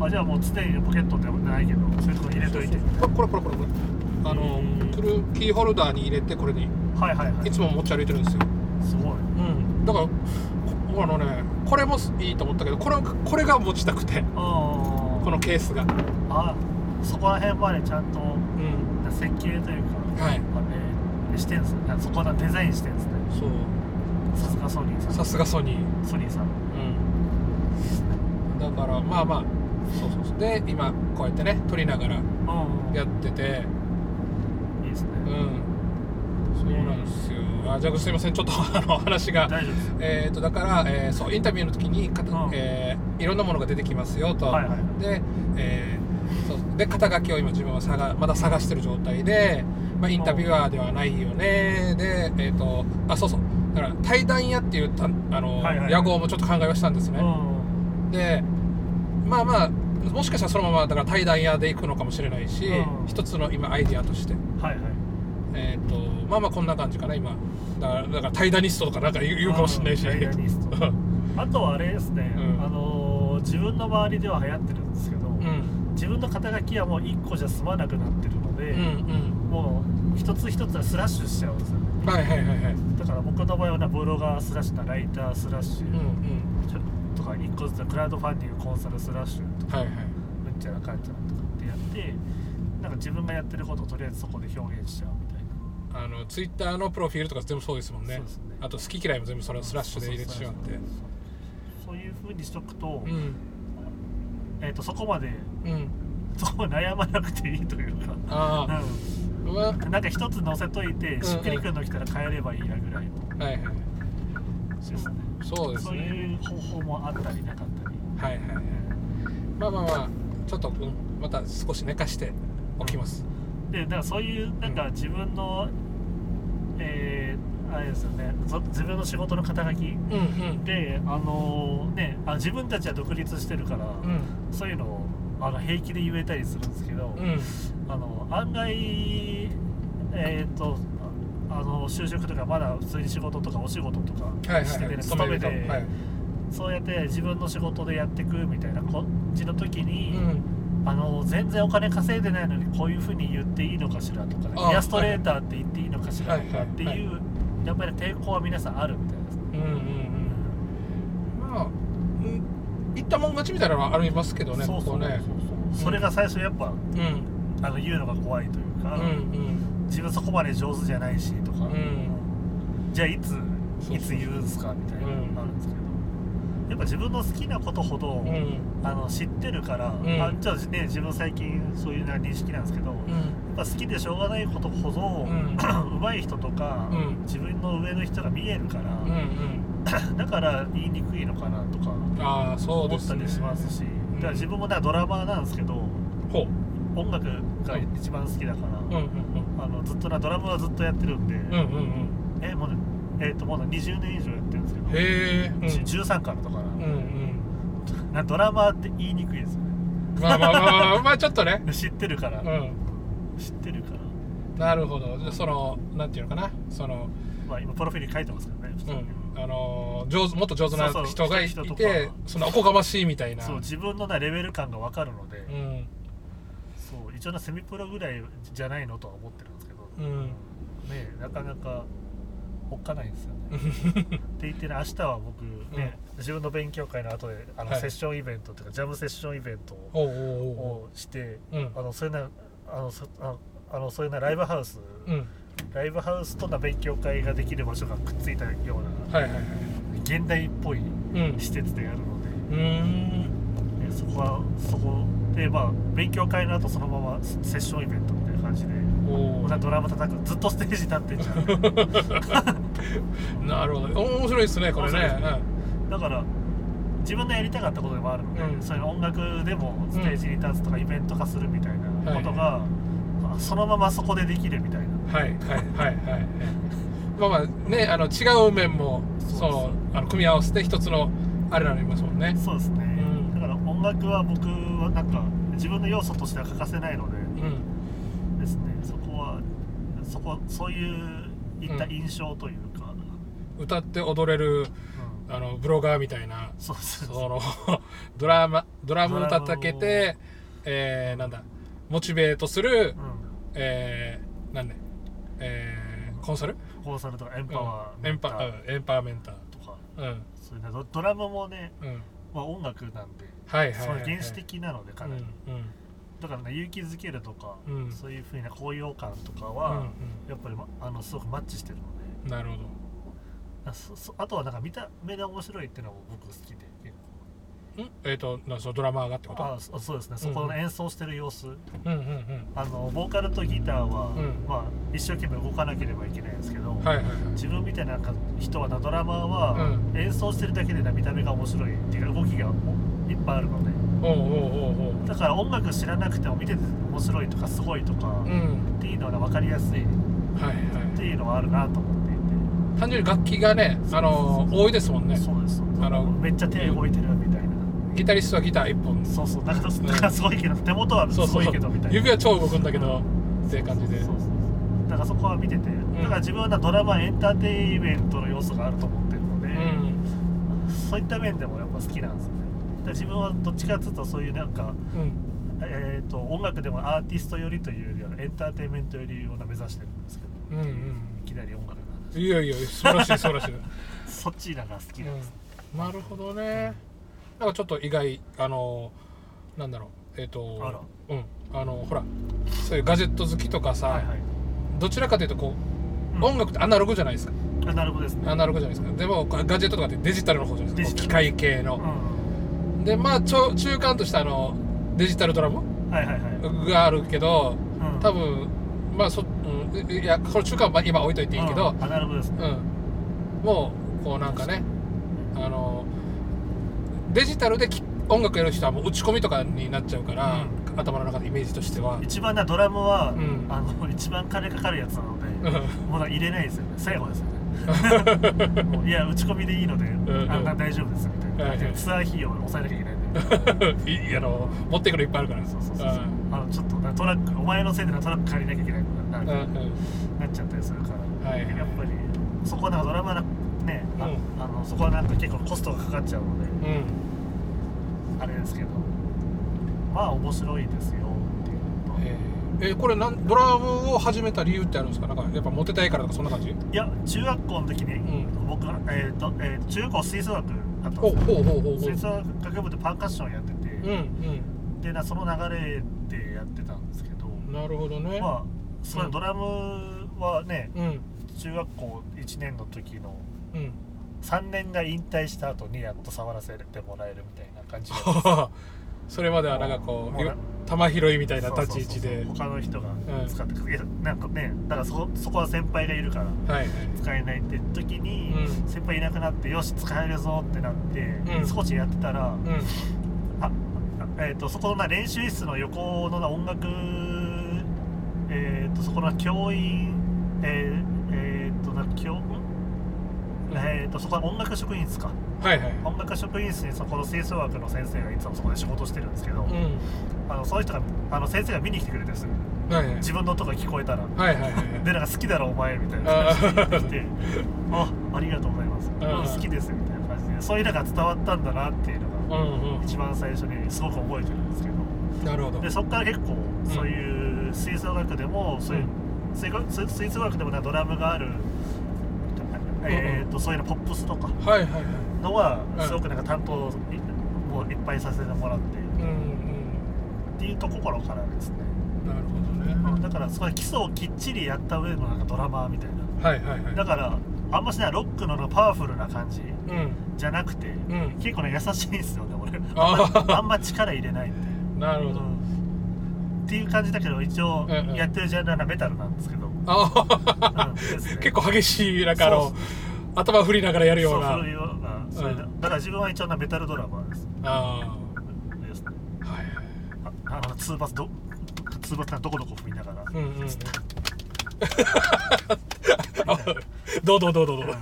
[SPEAKER 2] あじゃあもう常にポケットでもないけどそういうとこに入れといて。
[SPEAKER 1] これこれこれこれこれ。あの
[SPEAKER 2] うん。
[SPEAKER 1] くるキーホルダーに入れてこれに
[SPEAKER 2] はいはいはい。
[SPEAKER 1] いつも持ち歩いてるんですよ。
[SPEAKER 2] すごい。
[SPEAKER 1] うん。だからこあのねこれもいいと思ったけどこれこれが持ちたくて。
[SPEAKER 2] こ
[SPEAKER 1] このケースが。
[SPEAKER 2] あそこら辺までちゃんと
[SPEAKER 1] うん。
[SPEAKER 2] 設計というか
[SPEAKER 1] はい。
[SPEAKER 2] あれしてんすね。そこのデザインしてんすね。
[SPEAKER 1] そう。
[SPEAKER 2] さすがソニーさん。
[SPEAKER 1] さすがソニー。
[SPEAKER 2] ソニーさん。
[SPEAKER 1] うん。だからまあまあそうそうそう。で今こうやってね撮りながら
[SPEAKER 2] うん
[SPEAKER 1] やってて。
[SPEAKER 2] いいですね。
[SPEAKER 1] うん。そうなんですよあじゃあすいません。ちょっとあの話が。えー、とだから、えーそうインタビューの時にかた、
[SPEAKER 2] うん。
[SPEAKER 1] えーいろんなものが出てきますよと、
[SPEAKER 2] はいはい
[SPEAKER 1] で,、えーそうで肩書きを今自分は探まだ探してる状態で、まあ、インタビュアーではないよね。で、えー、とあそうそう。だから対談屋っていうたあの、
[SPEAKER 2] はいはい。
[SPEAKER 1] 屋号もちょっと考えはしたんですね、
[SPEAKER 2] うん。
[SPEAKER 1] でまあまあもしかしたらそのままだから対談屋で行くのかもしれないし、
[SPEAKER 2] うん。
[SPEAKER 1] 一つの今アイディアとして。
[SPEAKER 2] はいはい
[SPEAKER 1] えっ、とまあまあこんな感じかな今。だからだから対談ニストとかなんか言うかもしれないし、
[SPEAKER 2] ダイナリスト。あとはあれですね、
[SPEAKER 1] うん。
[SPEAKER 2] あのー自分の周りでは流行ってるんですけど、
[SPEAKER 1] うん。
[SPEAKER 2] 自分の肩書きはもう1個じゃ済まなくなってるので、
[SPEAKER 1] うんうん。
[SPEAKER 2] もう一つ一つはスラッシュしちゃうんですよね。
[SPEAKER 1] はいはいはいはい。
[SPEAKER 2] だから僕の場合はなブロガースラッシュなライタースラッシュ、
[SPEAKER 1] うんうん。
[SPEAKER 2] ちょとか1個ずつクラウドファンディングコンサルスラッシュとか
[SPEAKER 1] はいはい。
[SPEAKER 2] うんちゃらかんちゃらとかってやってなんか自分がやってることをとりあえずそこで表現しちゃう
[SPEAKER 1] あのツイッターのプロフィールとか全部そうですもんね。
[SPEAKER 2] ね。
[SPEAKER 1] あと好き嫌いも全部それをスラッシュで入れてしまって。
[SPEAKER 2] そういうふうにしとくと,、
[SPEAKER 1] うん。
[SPEAKER 2] えー、とそこまで
[SPEAKER 1] うん。
[SPEAKER 2] そこ悩まなくていいというか、
[SPEAKER 1] あ
[SPEAKER 2] なんか一つ載せといて
[SPEAKER 1] ん
[SPEAKER 2] しっくりくるの来たら変えればいいやぐらいの。
[SPEAKER 1] はいはい。
[SPEAKER 2] ですね。
[SPEAKER 1] そうです
[SPEAKER 2] そうい
[SPEAKER 1] ね
[SPEAKER 2] う方法もあったりなかったり、
[SPEAKER 1] はいはいはい。まあまあまあちょっと、うんまた少し寝かしておきます
[SPEAKER 2] でだからそういうなんか自分の、えーあれですよねそ自分の仕事の肩書き
[SPEAKER 1] うんうん。
[SPEAKER 2] であのねあ自分たちは独立してるから、
[SPEAKER 1] うん。
[SPEAKER 2] そういうのをあの平気で言えたりするんですけど、
[SPEAKER 1] うん。
[SPEAKER 2] あの案外えっ、とああの就職とかまだ普通に仕事とかお仕事とかしててね、
[SPEAKER 1] はい
[SPEAKER 2] 勤めて、
[SPEAKER 1] はい。
[SPEAKER 2] そうやって自分の仕事でやっていくみたいな感じの時
[SPEAKER 1] う
[SPEAKER 2] に、
[SPEAKER 1] ん
[SPEAKER 2] あの全然お金稼いでないのにこういうふうに言っていいのかしらとか、ね
[SPEAKER 1] あ
[SPEAKER 2] イラストレーターって言っていいのかしらとかっていう、
[SPEAKER 1] はい。はい。
[SPEAKER 2] やっぱり抵抗は皆さんあるみたいですね。
[SPEAKER 1] うんうんうんまあ、うん、言ったもん勝ちみたいなのはありますけどね、
[SPEAKER 2] そうそう
[SPEAKER 1] ね。
[SPEAKER 2] それが最初やっぱ
[SPEAKER 1] うん、
[SPEAKER 2] あの言うのが怖いというか、
[SPEAKER 1] うん、うん、
[SPEAKER 2] 自分そこまで上手じゃないしとか、
[SPEAKER 1] ん。
[SPEAKER 2] じゃあいついつ言うんすかみたいなの
[SPEAKER 1] うん。
[SPEAKER 2] があるんですけど、やっぱ自分の好きなことほど、
[SPEAKER 1] うん、
[SPEAKER 2] あの知ってるから、
[SPEAKER 1] ん。
[SPEAKER 2] あじゃあね自分最近そういうな認識なんですけど、や
[SPEAKER 1] うん、
[SPEAKER 2] っぱ好きでしょうがないことほど、
[SPEAKER 1] ん。
[SPEAKER 2] 上手い人とか、
[SPEAKER 1] うん。
[SPEAKER 2] 自分の上の人が見えるから、
[SPEAKER 1] うん、うん。
[SPEAKER 2] だから言いにくいのかなとか
[SPEAKER 1] ああ、そう
[SPEAKER 2] 思った。りしますし、
[SPEAKER 1] ん。
[SPEAKER 2] だから自分もだドラマーなんですけど。音楽が一番好きだから、
[SPEAKER 1] うんうん
[SPEAKER 2] あのずっとなドラムはずっとやってるんで、
[SPEAKER 1] うんうんうん。
[SPEAKER 2] えもうねえっ、ともう20年以上やって
[SPEAKER 1] へえうん。
[SPEAKER 2] じ13からとかな,、
[SPEAKER 1] うんうん。
[SPEAKER 2] なドラマーって言いにくいですよね。
[SPEAKER 1] まあまあまあまあまあちょっとね。
[SPEAKER 2] 知ってるから、
[SPEAKER 1] うん。
[SPEAKER 2] 知ってるから。
[SPEAKER 1] なるほど。そのなんていうのかな。その
[SPEAKER 2] まあ今プロフィール書いてますけどね
[SPEAKER 1] うん。あの上手もっと上手な人がいてそのおこがましいみたいな。
[SPEAKER 2] そう自分のなレベル感が分かるので、
[SPEAKER 1] うん。
[SPEAKER 2] そう一応なセミプロぐらいじゃないのとは思ってるんですけど、
[SPEAKER 1] うん。
[SPEAKER 2] ねなかなかおっかないんですよね。って言ってね明日は僕ね、自分の勉強会の後であの、
[SPEAKER 1] はい。
[SPEAKER 2] セッションイベントっていうかジャムセッションイベントをして、
[SPEAKER 1] うん。
[SPEAKER 2] あのそういうなあのそああのそういうなライブハウス、
[SPEAKER 1] うん。
[SPEAKER 2] ライブハウスとな勉強会ができる場所がくっついたような
[SPEAKER 1] はいはいはい。
[SPEAKER 2] 現代っぽい
[SPEAKER 1] うん。
[SPEAKER 2] 施設でやるので、
[SPEAKER 1] うーん。
[SPEAKER 2] えそこはそこでまあ勉強会の後そのままセッションイベントみたいな感じで
[SPEAKER 1] お
[SPEAKER 2] またドラム叩くずっとステージ立ってんじゃん。
[SPEAKER 1] お なるほど。面白いですねこれね。
[SPEAKER 2] 面白いですだから自分のやりたかったことでもあるので、
[SPEAKER 1] うん。
[SPEAKER 2] そういう音楽でもステージに立つとかイベント化するみたいなことが、あそのままそこでできるみたいな。
[SPEAKER 1] うんはいはいはいはい。まあまあねあの違う面も
[SPEAKER 2] そう
[SPEAKER 1] あの組み合わせて一つのあれなりますもんね。
[SPEAKER 2] そうですね、
[SPEAKER 1] うん。
[SPEAKER 2] だから音楽は僕はなんか自分の要素としては欠かせないので
[SPEAKER 1] うん
[SPEAKER 2] こそういういった印象というか、
[SPEAKER 1] 歌って踊れる
[SPEAKER 2] うん。
[SPEAKER 1] あのブロガーみたいな
[SPEAKER 2] そ
[SPEAKER 1] の ドラマドラム
[SPEAKER 2] ドラムを。
[SPEAKER 1] 叩けてえー、なんだモチベートする、えー、なんで、えー、コンサル、
[SPEAKER 2] コンサルとかエン
[SPEAKER 1] うん
[SPEAKER 2] パワー
[SPEAKER 1] エンパエンパワーメンター
[SPEAKER 2] とか。
[SPEAKER 1] うん。
[SPEAKER 2] そういうねドドラムもね、
[SPEAKER 1] うん。
[SPEAKER 2] まあ、音楽なんで、
[SPEAKER 1] はいはいはい、
[SPEAKER 2] 原始的なのでかなり、
[SPEAKER 1] うんうん
[SPEAKER 2] だからね勇気づけるとか、
[SPEAKER 1] うん。
[SPEAKER 2] そういうふうな高揚感とか
[SPEAKER 1] うん
[SPEAKER 2] は、やっぱり、ま、あのすごくマッチしてるので。
[SPEAKER 1] うん、なるほど。
[SPEAKER 2] あそそあとはなんか見た目が面白いっていうのも僕好きで結構
[SPEAKER 1] ん？えっ、となそのドラマーがってこと？
[SPEAKER 2] あそそうですね。そこの演奏してる様子、
[SPEAKER 1] うんうんうん。
[SPEAKER 2] あのボーカルとギターは、
[SPEAKER 1] うん。
[SPEAKER 2] まあ、一生懸命動かなければいけないんですけど、
[SPEAKER 1] はいはいはい。
[SPEAKER 2] 自分みたいななんか人はなドラマーは、
[SPEAKER 1] う
[SPEAKER 2] 演奏してるだけでな見た目が面白いっていうか動きがおいっぱいあるのでだから音楽知らなくても見てて面白いとかすごいとか、
[SPEAKER 1] うん。
[SPEAKER 2] っていうのは分かりやすいっ
[SPEAKER 1] はい。は
[SPEAKER 2] ていうのはあるなと思っていて。
[SPEAKER 1] い単純に楽器がねあの多いですもんね。
[SPEAKER 2] そうです。
[SPEAKER 1] あの
[SPEAKER 2] めっちゃ手動いてるみたいな、
[SPEAKER 1] ギタリストはギター一本。
[SPEAKER 2] そうそう。だからだからすごいけど手元はすごいけどみたいな。
[SPEAKER 1] 指は超動くんだけどっていう感じで。
[SPEAKER 2] そうそうそうだからそこは見てて、だから自分はドラマエンターテインメントの要素があると思ってるので、
[SPEAKER 1] うん。
[SPEAKER 2] そういった面でもやっぱ好きなんですよ自分はどっちかっていうとそういうなんか、
[SPEAKER 1] うん。
[SPEAKER 2] えー、と音楽でもアーティスト寄りというよりはエンターテインメント寄りを目指してるんですけど
[SPEAKER 1] うんうん。
[SPEAKER 2] いきなり音楽の話。
[SPEAKER 1] いやいや素晴らしい素晴らしい、
[SPEAKER 2] そっちなんか好きなんです、
[SPEAKER 1] うん、なるほどね。なんかちょっと意外あのなんだろう。えっ、と
[SPEAKER 2] あら。
[SPEAKER 1] うん。あのほらそういうガジェット好きとかさ、
[SPEAKER 2] はいはい。
[SPEAKER 1] どちらかというとこう、
[SPEAKER 2] うん。
[SPEAKER 1] 音楽ってアナログじゃないですか。
[SPEAKER 2] あなるほどですね。
[SPEAKER 1] アナログじゃないですか。でもガジェットとかってデジタルの方じゃないですか。機械系の、
[SPEAKER 2] う
[SPEAKER 1] でまあ中間としたあのデジタルドラム
[SPEAKER 2] んはいはいはい、
[SPEAKER 1] があるけど
[SPEAKER 2] うん。
[SPEAKER 1] 多分まあそ、うん、いやこれ中間はまあ今置いといていいけど、
[SPEAKER 2] うんアナログですね、
[SPEAKER 1] うん、もうこうなんかねあのデジタルでき音楽やる人はもう打ち込みとかになっちゃうから、頭の中でイメージとしては、
[SPEAKER 2] 一番なドラムは、
[SPEAKER 1] うん。
[SPEAKER 2] あの一番金かかるやつなので、
[SPEAKER 1] うん。
[SPEAKER 2] もう入れないですよね。最後ですよね。もういや打ち込みでいいので、
[SPEAKER 1] ん。
[SPEAKER 2] あんな大丈夫ですみたいな、
[SPEAKER 1] はいはい。
[SPEAKER 2] ツアー費用を抑えなきゃいけないんで
[SPEAKER 1] いいあの持ってくるいっぱいあるから。
[SPEAKER 2] そうそうそうそう。あのちょっとなトラックお前のせいでなトラック借りなきゃいけないな
[SPEAKER 1] うん
[SPEAKER 2] ななっちゃったりするから、
[SPEAKER 1] はいはい。
[SPEAKER 2] やっぱりそこはなんかドラマなね、あ
[SPEAKER 1] うん。
[SPEAKER 2] あのそこはなんか結構コストがかかっちゃうので
[SPEAKER 1] うん
[SPEAKER 2] あれですけど。まあ面白いですよっていうのと、
[SPEAKER 1] えー。えこれなんドラムを始めた理由ってあるんですか？なんかやっぱモテたいからとかそんな感じ？
[SPEAKER 2] いや中学校の時に、
[SPEAKER 1] ん。
[SPEAKER 2] 僕が、えーとえー中学校吹奏楽あったん
[SPEAKER 1] ほう
[SPEAKER 2] ですよ
[SPEAKER 1] ほうほうほう。ほう
[SPEAKER 2] 吹奏楽部でパーカッションやってて、
[SPEAKER 1] うん
[SPEAKER 2] でなその流れでやってたんですけど、
[SPEAKER 1] うんなるほどね。
[SPEAKER 2] まあそう
[SPEAKER 1] うん。
[SPEAKER 2] ドラムはね
[SPEAKER 1] うん。
[SPEAKER 2] 中学校1年の時の
[SPEAKER 1] うん。
[SPEAKER 2] 3年が引退した後にやっと触らせてもらえるみたいな感じで
[SPEAKER 1] それまではなんかこう
[SPEAKER 2] も
[SPEAKER 1] 玉拾いみたいな
[SPEAKER 2] そう
[SPEAKER 1] 立ち位置で。
[SPEAKER 2] そうそう他の人が
[SPEAKER 1] うん。
[SPEAKER 2] 使ってくれる、なんかねだからそそこは先輩がいるから
[SPEAKER 1] はい。はい
[SPEAKER 2] 使えないって時に、
[SPEAKER 1] うん。
[SPEAKER 2] 先輩いなくなってよし使えるぞってなって、
[SPEAKER 1] うん。
[SPEAKER 2] 少しやってたら、
[SPEAKER 1] うん。
[SPEAKER 2] あえー、とそこのな練習室の横のな音楽、えー、とそこの教員えー、えー、とな教ん？えー、とそこは音楽職員室か？
[SPEAKER 1] はいはい。
[SPEAKER 2] 音楽職員室にそこの吹奏楽の先生がいつもそこで仕事してるんですけど、
[SPEAKER 1] うん。
[SPEAKER 2] あのその人があの先生が見に来てくれてすぐ
[SPEAKER 1] はいはい。
[SPEAKER 2] 自分の音が聞こえたら。
[SPEAKER 1] はいはいはい
[SPEAKER 2] でなんか好きだろお前みたいな
[SPEAKER 1] あ
[SPEAKER 2] 話
[SPEAKER 1] ー。
[SPEAKER 2] が来てあありがとうございます。好きですみたいな感じで。そういうのが伝わったんだなっていうのが
[SPEAKER 1] うんうん。
[SPEAKER 2] 一番最初にすごく覚えてるんですけど。
[SPEAKER 1] なるほど。
[SPEAKER 2] でそこから結構そういう吹奏楽でもそういう吹奏楽でもドラムがある、えー、とそういうのポップスとか。
[SPEAKER 1] はいはいはい
[SPEAKER 2] のは
[SPEAKER 1] うん
[SPEAKER 2] すごくなんか担当いもういっぱいさせてもらって
[SPEAKER 1] うんうん。
[SPEAKER 2] っていうところからですね。
[SPEAKER 1] なるほどね。
[SPEAKER 2] だからそれ基礎をきっちりやった上のなんかドラマーみたいな。
[SPEAKER 1] はいはいはい。
[SPEAKER 2] だからあんましないロックののパワフルな感じ
[SPEAKER 1] うん。
[SPEAKER 2] じゃなくて
[SPEAKER 1] うん。
[SPEAKER 2] 結構ね優しいんですよね俺。
[SPEAKER 1] あ
[SPEAKER 2] あん
[SPEAKER 1] ー
[SPEAKER 2] まあんま力入れないんで、
[SPEAKER 1] なるほど。
[SPEAKER 2] うん。っていう感じだけど一応やってるジャンルはメタルなんですけど、うん
[SPEAKER 1] 結構激しいなんかあの頭振りながらやるよ
[SPEAKER 2] そうう
[SPEAKER 1] な
[SPEAKER 2] そうそれで、
[SPEAKER 1] うん。
[SPEAKER 2] だから自分は一応なメタルドラマーです。
[SPEAKER 1] あ
[SPEAKER 2] ですね。
[SPEAKER 1] あはい。
[SPEAKER 2] ああのツーバスどツーバスがどこどこ踏みながら、
[SPEAKER 1] うんうんうん。あ どうどうどうどうどう。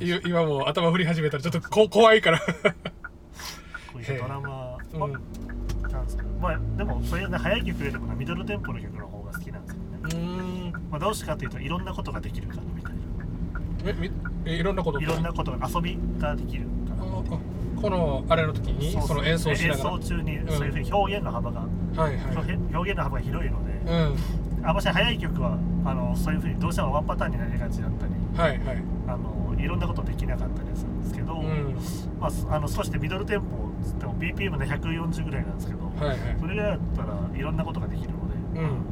[SPEAKER 2] うん。
[SPEAKER 1] い今もう頭振り始めたらちょっとこ怖いから。
[SPEAKER 2] こういうドラマー、ま
[SPEAKER 1] うん。
[SPEAKER 2] なんですけどまあでもそういうね速い曲よりもなミドルテンポの曲の方が好きなんですけどね、
[SPEAKER 1] うん。
[SPEAKER 2] まあ、どうしてかというといろんなことができるからみたい
[SPEAKER 1] えみえいろんなこと
[SPEAKER 2] ないろんなことが遊びができるから
[SPEAKER 1] ああこのあれの時に
[SPEAKER 2] そ
[SPEAKER 1] の演奏しながら。
[SPEAKER 2] 演奏中にそういうふうに表現の幅が、
[SPEAKER 1] はいはい。
[SPEAKER 2] 表現の幅が広いので、
[SPEAKER 1] うん。
[SPEAKER 2] あんまし速い曲はあのそういうふうにどうしてもワンパターンになりがちだったり
[SPEAKER 1] はいはい。
[SPEAKER 2] あのいろんなことできなかったりするんですけど、
[SPEAKER 1] うん。
[SPEAKER 2] まあ、すあの少しでミドルテンポつっても BPM で140ぐらいなんですけど、
[SPEAKER 1] はいはい。
[SPEAKER 2] それぐらいだったらいろんなことができるので、
[SPEAKER 1] うん。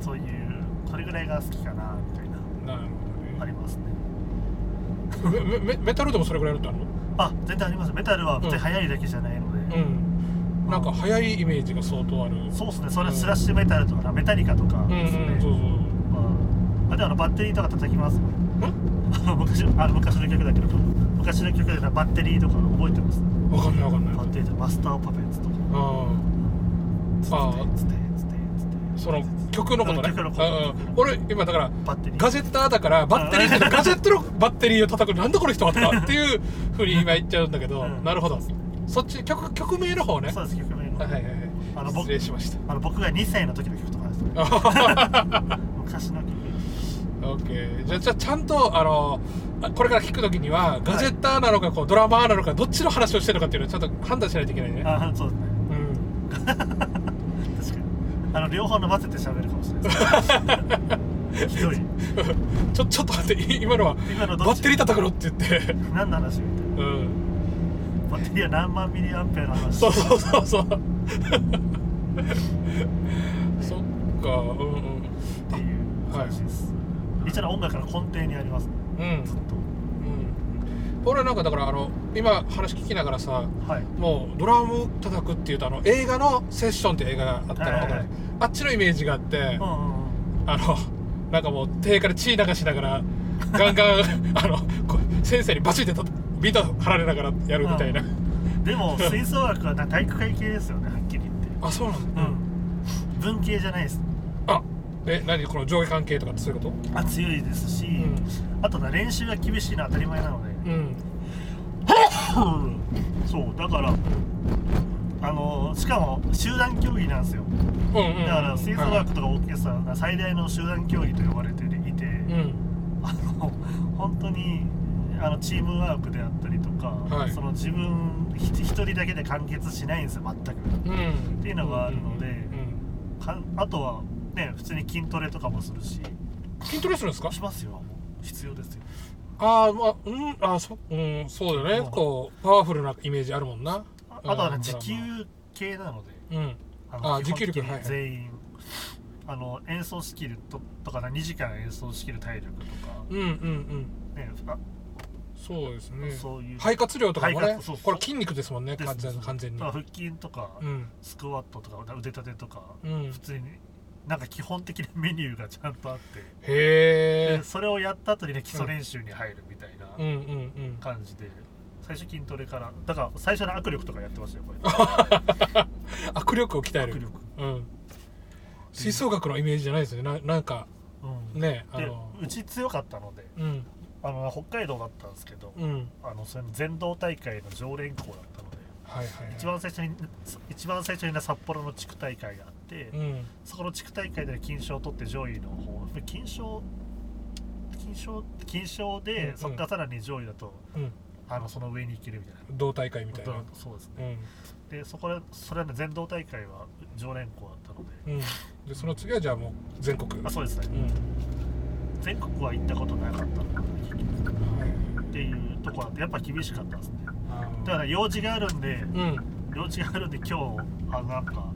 [SPEAKER 2] そういうそれぐらいが好きかなみたいなありますね。
[SPEAKER 1] メメメタルでもそれぐらいのってあるの？
[SPEAKER 2] あ全然あります。メタルは別に速いだけじゃないので、
[SPEAKER 1] うん。なんか速いイメージが相当ある。
[SPEAKER 2] そうですね。それはスラッシュメタルとかメタリカとか
[SPEAKER 1] うん
[SPEAKER 2] ですね、
[SPEAKER 1] うんそうそう。
[SPEAKER 2] まあ、あでもあのバッテリーとか叩きます。あの昔あの昔の曲だけど。昔の曲でバッテリーとか覚えてます？
[SPEAKER 1] わかんないわかんない
[SPEAKER 2] バッテリーとかマスターパペッツとか。
[SPEAKER 1] ああ
[SPEAKER 2] つってつって
[SPEAKER 1] その曲のことね。うんうん。俺今だからガジェッターだからバッテリーガジェットのバッテリーを叩くなんだこの人はっていうふうに今言っちゃうんだけど、
[SPEAKER 2] うん。
[SPEAKER 1] なるほど。そっち曲曲名の方ね。
[SPEAKER 2] そうです曲名の、
[SPEAKER 1] はいはいはい。
[SPEAKER 2] あの僕
[SPEAKER 1] 失礼しました。
[SPEAKER 2] あの僕が2歳の時の曲とかですね。
[SPEAKER 1] あ
[SPEAKER 2] 昔の曲。
[SPEAKER 1] オッケー。じゃあじゃあちゃんとあのこれから聞くときにはガジェッターなのかこうドラマーなのかどっちの話をしてるのかっていうのをちゃんと判断しないといけないね。
[SPEAKER 2] あそうですね。
[SPEAKER 1] うん
[SPEAKER 2] あの両方伸ばせて喋るかもしれない。ですひどい。
[SPEAKER 1] ちょちょっと待ってい今のは
[SPEAKER 2] 今の
[SPEAKER 1] バッテリー叩くのって言って。
[SPEAKER 2] 何の話？みたいな
[SPEAKER 1] うん。
[SPEAKER 2] バッテリーは何万ミリアンペアの話。
[SPEAKER 1] そうそうそうそう。そっかうんうん。
[SPEAKER 2] っていう感じです、一応音楽の根底にあります
[SPEAKER 1] うん。
[SPEAKER 2] ずっと
[SPEAKER 1] うん俺なんかだからあの今話聞きながらさ
[SPEAKER 2] はい。
[SPEAKER 1] もうドラム叩くっていうとあの映画のセッションって映画があったの、
[SPEAKER 2] はい
[SPEAKER 1] あっちのイメージがあって、
[SPEAKER 2] うんうんうん。
[SPEAKER 1] あのなんかもう手から血流しながらガンガン あの先生にバチってとビート張られながらやるみたいな、
[SPEAKER 2] でも吹奏楽は体育会系ですよねはっきり言って。
[SPEAKER 1] あそうなんだ、
[SPEAKER 2] うん。文系じゃないです。
[SPEAKER 1] あえ何この上下関係とかってそういうこ
[SPEAKER 2] あ強いですし、
[SPEAKER 1] ん。
[SPEAKER 2] あとな練習が厳しいのは当たり前なので、
[SPEAKER 1] とうん。
[SPEAKER 2] そうだからあのしかも集団競技なんですよ。
[SPEAKER 1] うんうん。
[SPEAKER 2] だから吹奏楽とかオーケストラが最大の集団競技と呼ばれていて、
[SPEAKER 1] うん。
[SPEAKER 2] あの本当にあのチームワークであったりとか、
[SPEAKER 1] はい。
[SPEAKER 2] その自分ひ一人だけで完結しないんですよ全く。
[SPEAKER 1] うん。
[SPEAKER 2] っていうのがあるので
[SPEAKER 1] うん
[SPEAKER 2] かあとはね普通に筋トレとかもするし。
[SPEAKER 1] 筋トレするんですか？
[SPEAKER 2] しますよ。必要ですよ。
[SPEAKER 1] ああまあうんあそうんそうだよね。
[SPEAKER 2] うん。
[SPEAKER 1] こうパワフルなイメージあるもんな。
[SPEAKER 2] ああとはね
[SPEAKER 1] うん
[SPEAKER 2] 持久系なので。
[SPEAKER 1] うん。
[SPEAKER 2] あ
[SPEAKER 1] あ持久力
[SPEAKER 2] 全員、あの演奏スキルととかな2時間演奏しきる体力とか、
[SPEAKER 1] うんうんうん。
[SPEAKER 2] ね、あ
[SPEAKER 1] そうですね。
[SPEAKER 2] そういう。
[SPEAKER 1] 肺活量とかもね。
[SPEAKER 2] そう
[SPEAKER 1] これ筋肉ですもんね完全完全に。
[SPEAKER 2] 腹筋とか、
[SPEAKER 1] うん。
[SPEAKER 2] スクワットとか腕立てとか、
[SPEAKER 1] うん。
[SPEAKER 2] 普通になんか基本的なメニューがちゃんとあって、
[SPEAKER 1] へえ
[SPEAKER 2] でそれをやった後にね基礎練習に入るみたいな感じで、最初筋トレから。だから最初の握力とかやってましたよこれ。
[SPEAKER 1] 握力を鍛える。
[SPEAKER 2] 握力。
[SPEAKER 1] うん。吹奏楽のイメージじゃないですよね。ななんか
[SPEAKER 2] うん。
[SPEAKER 1] ねあ
[SPEAKER 2] で
[SPEAKER 1] の。
[SPEAKER 2] うち強かったので
[SPEAKER 1] うん。
[SPEAKER 2] あの北海道だったんですけど、
[SPEAKER 1] うん。
[SPEAKER 2] あのそれの全道大会の常連校だったので
[SPEAKER 1] はいはいはい。
[SPEAKER 2] 一番最初に一番最初にね札幌の地区大会があって、
[SPEAKER 1] うん。
[SPEAKER 2] そこの地区大会で金賞を取って上位の方金賞金賞金賞で、
[SPEAKER 1] うんうん。
[SPEAKER 2] そっからさらに上位だと
[SPEAKER 1] うん。
[SPEAKER 2] あのその上に行けるみたいな。
[SPEAKER 1] 同大会みたいな。
[SPEAKER 2] そうですね。
[SPEAKER 1] うん
[SPEAKER 2] でそこでそれはね全道大会は常連校だったので。
[SPEAKER 1] うん。でその次はじゃあもう全国。
[SPEAKER 2] あそうですね。
[SPEAKER 1] うん。
[SPEAKER 2] 全国は行ったことなかったっていうところでやっぱ厳しかったですね。だから用事があるんで
[SPEAKER 1] うん。
[SPEAKER 2] 用事があるんで今日あのなんか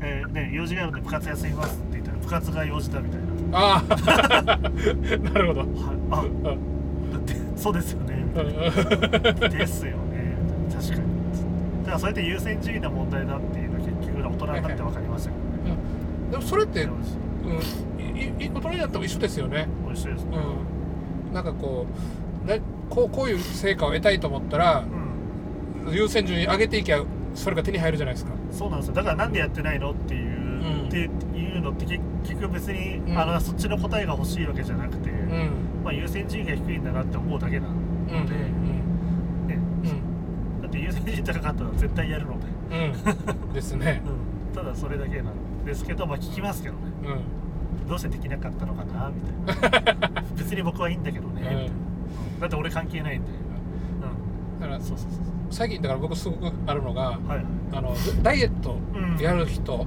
[SPEAKER 2] ええーね用事があるんで部活休みますって言ったら部活が用事だみたいな。
[SPEAKER 1] ああ なるほど。
[SPEAKER 2] はい。あ。
[SPEAKER 1] うん
[SPEAKER 2] だってそうですよね。
[SPEAKER 1] うん。
[SPEAKER 2] ですよね。確かに。だからそれって優先順位の問題だっていうのは結局大人になって分かりましたけどね、
[SPEAKER 1] でもそれって、うん、いい大人になっても一緒ですよね。
[SPEAKER 2] 美味しいですね。
[SPEAKER 1] うん。なんかこうねこうこういう成果を得たいと思ったら
[SPEAKER 2] うん。
[SPEAKER 1] 優先順位上げていきゃそれが手に入るじゃないですか。
[SPEAKER 2] そうなんですよ。だからなんでやってないのっていう、
[SPEAKER 1] うん。
[SPEAKER 2] っていうのって結結局別に、
[SPEAKER 1] うん。
[SPEAKER 2] あのそっちの答えが欲しいわけじゃなくて、
[SPEAKER 1] うん。
[SPEAKER 2] まあ、優先順位が低いんだなって思うだけなの
[SPEAKER 1] うんうん
[SPEAKER 2] で、ね、
[SPEAKER 1] うん。
[SPEAKER 2] だって優先順位高かったら絶対やるので、
[SPEAKER 1] うん。ですね。
[SPEAKER 2] うん、ただそれだけなんですけどまあ聞きますけどね。
[SPEAKER 1] うん。
[SPEAKER 2] どうしてできなかったのかなみたいな。別に僕はいいんだけどね、だって俺関係ないんで、
[SPEAKER 1] だから
[SPEAKER 2] うん、そうそうそう
[SPEAKER 1] 最近だから僕すごくあるのが
[SPEAKER 2] はい。
[SPEAKER 1] あのダイエット
[SPEAKER 2] うん。
[SPEAKER 1] やる人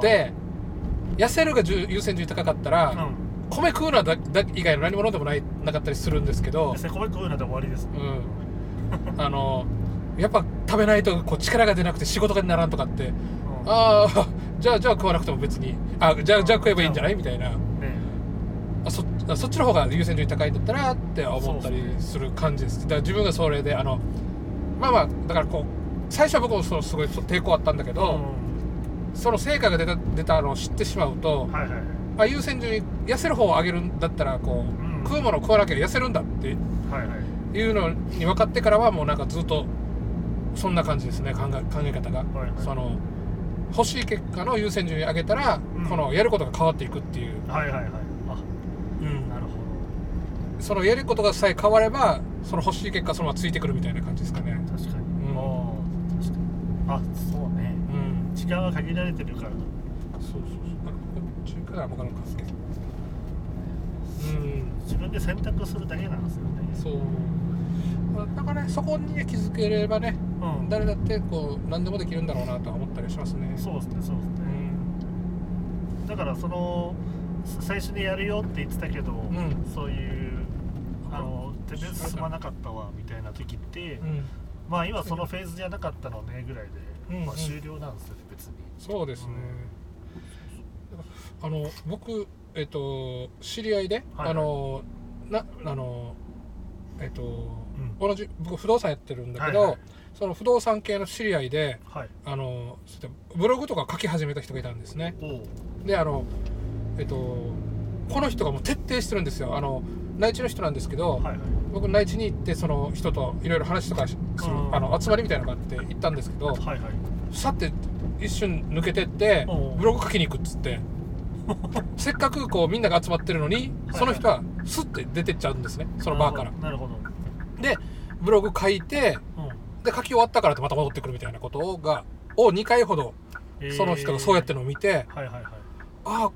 [SPEAKER 1] で痩せるが重優先順位高かったら、
[SPEAKER 2] うん。
[SPEAKER 1] 米食うのはだだ以外の何物でもないなかったりするんですけど、
[SPEAKER 2] セコメ食うので終わりです、
[SPEAKER 1] うん、あのやっぱ食べないとこう力が出なくて仕事がならんとかって
[SPEAKER 2] うん。
[SPEAKER 1] ああじゃあじゃあ食わなくても別にあじゃあじゃあ食えばいいんじゃない？みたいな。
[SPEAKER 2] ね。
[SPEAKER 1] あそあそっちの方が優先順位高いんだったらって思ったりする感じです。だから自分がそれであのまあまあだからこう最初は僕もそのすごい抵抗あったんだけど、その成果が出た出たのを知ってしまうと、
[SPEAKER 2] はいはい
[SPEAKER 1] あ優先順位痩せる方を上げるんだったらこう、
[SPEAKER 2] うん。
[SPEAKER 1] 食うものを食わなきゃ痩せるんだって
[SPEAKER 2] はい
[SPEAKER 1] うのに分かってからはもうなんかずっとそんな感じですね考え考え方が、
[SPEAKER 2] はいはい。
[SPEAKER 1] その欲しい結果の優先順位上げたら、
[SPEAKER 2] うん。
[SPEAKER 1] このやることが変わっていくっていう、
[SPEAKER 2] はいはいはい
[SPEAKER 1] そのやることがさえ変わればその欲しい結果そのままついてくるみたいな感じですかね。
[SPEAKER 2] ど確かに、
[SPEAKER 1] うん。
[SPEAKER 2] ああ確かに。あそうね。
[SPEAKER 1] うん。
[SPEAKER 2] 時間は限られてるから
[SPEAKER 1] そうそうそう。なんかこっちから分からんかすけどうん。
[SPEAKER 2] 自分で選択するだけなんですよね。
[SPEAKER 1] そう。まあだからねそこにね気づければね
[SPEAKER 2] うん。
[SPEAKER 1] 誰だってこう何でもできるんだろうなとは思ったりしますね。
[SPEAKER 2] そうですねそうですね、
[SPEAKER 1] ん。
[SPEAKER 2] だからその最初にやるよって言ってたけど、
[SPEAKER 1] ん。
[SPEAKER 2] そういうあの全然進まなかったわみたいな時って、
[SPEAKER 1] うん。
[SPEAKER 2] まあ今そのフェーズじゃなかったのねぐらいで、
[SPEAKER 1] うん。
[SPEAKER 2] まあ、終了なんですよね別に。
[SPEAKER 1] そうですね、あの僕えっと知り合いで、
[SPEAKER 2] はい
[SPEAKER 1] あのなあのえっと、
[SPEAKER 2] ん。
[SPEAKER 1] 同じ僕不動産やってるんだけど、
[SPEAKER 2] はいはい。
[SPEAKER 1] その不動産系の知り合いで
[SPEAKER 2] はい。
[SPEAKER 1] あのブログとか書き始めた人がいたんですね。であのえっとこの人がもう徹底してるんですよ。あの内地の人なんですけど、
[SPEAKER 2] はいはい。
[SPEAKER 1] 僕内地に行ってその人といろいろ話とかしする、
[SPEAKER 2] うん。
[SPEAKER 1] あの集まりみたいなのがあって行ったんですけど、
[SPEAKER 2] はいはい。
[SPEAKER 1] さって一瞬抜けてって
[SPEAKER 2] うん。
[SPEAKER 1] ブログ書きに行くっつって。せっかくこうみんなが集まってるのに
[SPEAKER 2] はい
[SPEAKER 1] その人はスッて出てっちゃうんですね。そのバーから。
[SPEAKER 2] なるほど
[SPEAKER 1] でブログ書いて
[SPEAKER 2] うん。
[SPEAKER 1] で書き終わったからってまた戻ってくるみたいなことがを2回ほどその人がそうやってるのを見て、
[SPEAKER 2] はいはいはい。
[SPEAKER 1] ああ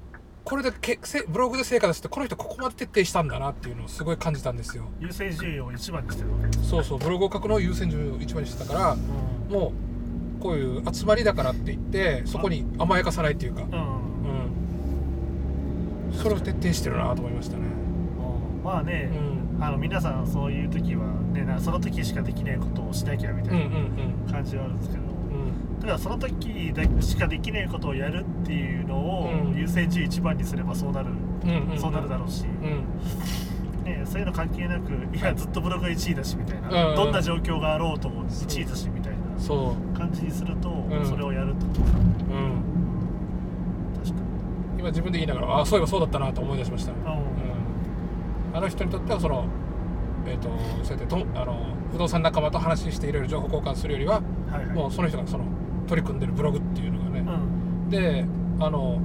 [SPEAKER 1] これでけせブログで成果出すってこの人ここまで徹底したんだなっていうのをすごい感じたんですよ。
[SPEAKER 2] 優先順位を一番にしてるわけ
[SPEAKER 1] そうそうブログを書くのを優先順位を一番にしてたから
[SPEAKER 2] うん。
[SPEAKER 1] もうこういう集まりだからって言ってそこに甘やかさないっていうか。
[SPEAKER 2] うん。
[SPEAKER 1] うん。それを徹底してるなと思いましたね。
[SPEAKER 2] うん。まあね、
[SPEAKER 1] うん。
[SPEAKER 2] あの皆さんそういう時はねなその時しかできないことをしなきゃみたいな感じはあるんですけど、
[SPEAKER 1] うん
[SPEAKER 2] だからその時だしかできないことをやるっていうのを
[SPEAKER 1] うん。
[SPEAKER 2] 優先順位一番にすればそうなる、
[SPEAKER 1] うん
[SPEAKER 2] そうなるだろうし、
[SPEAKER 1] うん。
[SPEAKER 2] ね、そういうの関係なくいやずっとブログが1位だしみたいな、
[SPEAKER 1] うん。うん
[SPEAKER 2] どんな状況があろうと1位だしみたいな
[SPEAKER 1] そう。
[SPEAKER 2] 感じにすると、
[SPEAKER 1] ん。
[SPEAKER 2] それをやるってこと。
[SPEAKER 1] うん。
[SPEAKER 2] 確か
[SPEAKER 1] 今自分で言いながらあそういえばそうだったなと思い出しました、うん。
[SPEAKER 2] に、
[SPEAKER 1] あの人にとってはそのえー、とそうやってとあの不動産仲間と話していろいろ情報交換するよりは
[SPEAKER 2] はいはい。
[SPEAKER 1] もうその人がその取り組んでるブログっていうのがね、
[SPEAKER 2] うん。
[SPEAKER 1] であの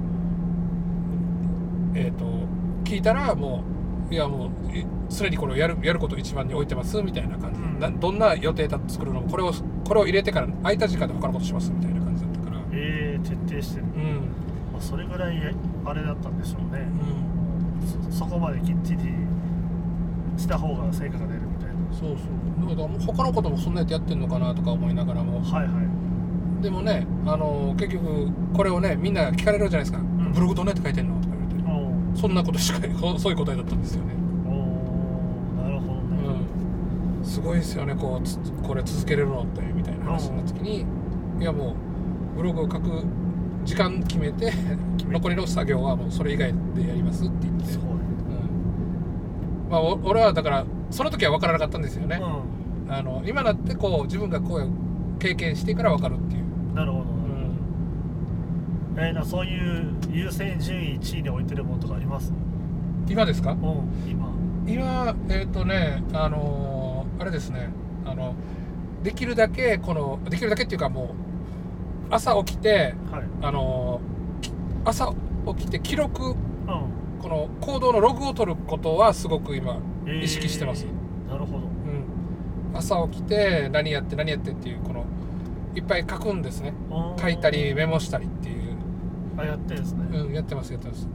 [SPEAKER 1] えっ、と聞いたらもういやもうい常にこれをやるやることを一番に置いてますみたいな感じで、
[SPEAKER 2] うん。
[SPEAKER 1] などんな予定だと作るのもこれをこれを入れてから空いた時間で他のことしますみたいな感じだったから。
[SPEAKER 2] えー、徹底してる、
[SPEAKER 1] うん。
[SPEAKER 2] まあ、それぐらいあれだったんでしょうね。
[SPEAKER 1] う、ん。
[SPEAKER 2] そそこまできっちりした方が成果が出るみたいな。
[SPEAKER 1] そうそう。だから他のこともそんなやってやってんのかなとか思いながらも。
[SPEAKER 2] はいはい
[SPEAKER 1] でもねあの結局これをねみんな聞かれるじゃないですか、
[SPEAKER 2] ん。
[SPEAKER 1] ブログどうやって書いてんの？とか言われて。
[SPEAKER 2] お
[SPEAKER 1] そんなことしかそう そういう答えだったんですよね。
[SPEAKER 2] なるほどね、
[SPEAKER 1] うん、すごいですよねこうつこれ続けれるのってみたいな話になった時に。いやもうブログを書く時間決めて 残りの作業はもうそれ以外でやりますって言って、
[SPEAKER 2] すごい、
[SPEAKER 1] うん。まあ、お俺はだからその時は分からなかったんですよね、
[SPEAKER 2] う
[SPEAKER 1] あの今なってこう自分がこう経験してから分かるっていう、
[SPEAKER 2] んなるほど、
[SPEAKER 1] う
[SPEAKER 2] えー、なそういう優先順位1位に置いてるものとかあります？
[SPEAKER 1] 今ですか？
[SPEAKER 2] うん今。
[SPEAKER 1] 今えっ、とねあのーあれですね。あのできるだけこのできるだけっていうかもう朝起きて
[SPEAKER 2] はい。
[SPEAKER 1] あのき朝起きて記録
[SPEAKER 2] うん。
[SPEAKER 1] この行動のログを取ることはすごく今
[SPEAKER 2] えー
[SPEAKER 1] 意識してます、
[SPEAKER 2] なるほど。
[SPEAKER 1] うん、朝起きて何やって何やってっていうこのいっぱい書くんですね。
[SPEAKER 2] うん
[SPEAKER 1] 書いたりメモしたりっていう、
[SPEAKER 2] あやってですね、
[SPEAKER 1] うん、やってますやってます。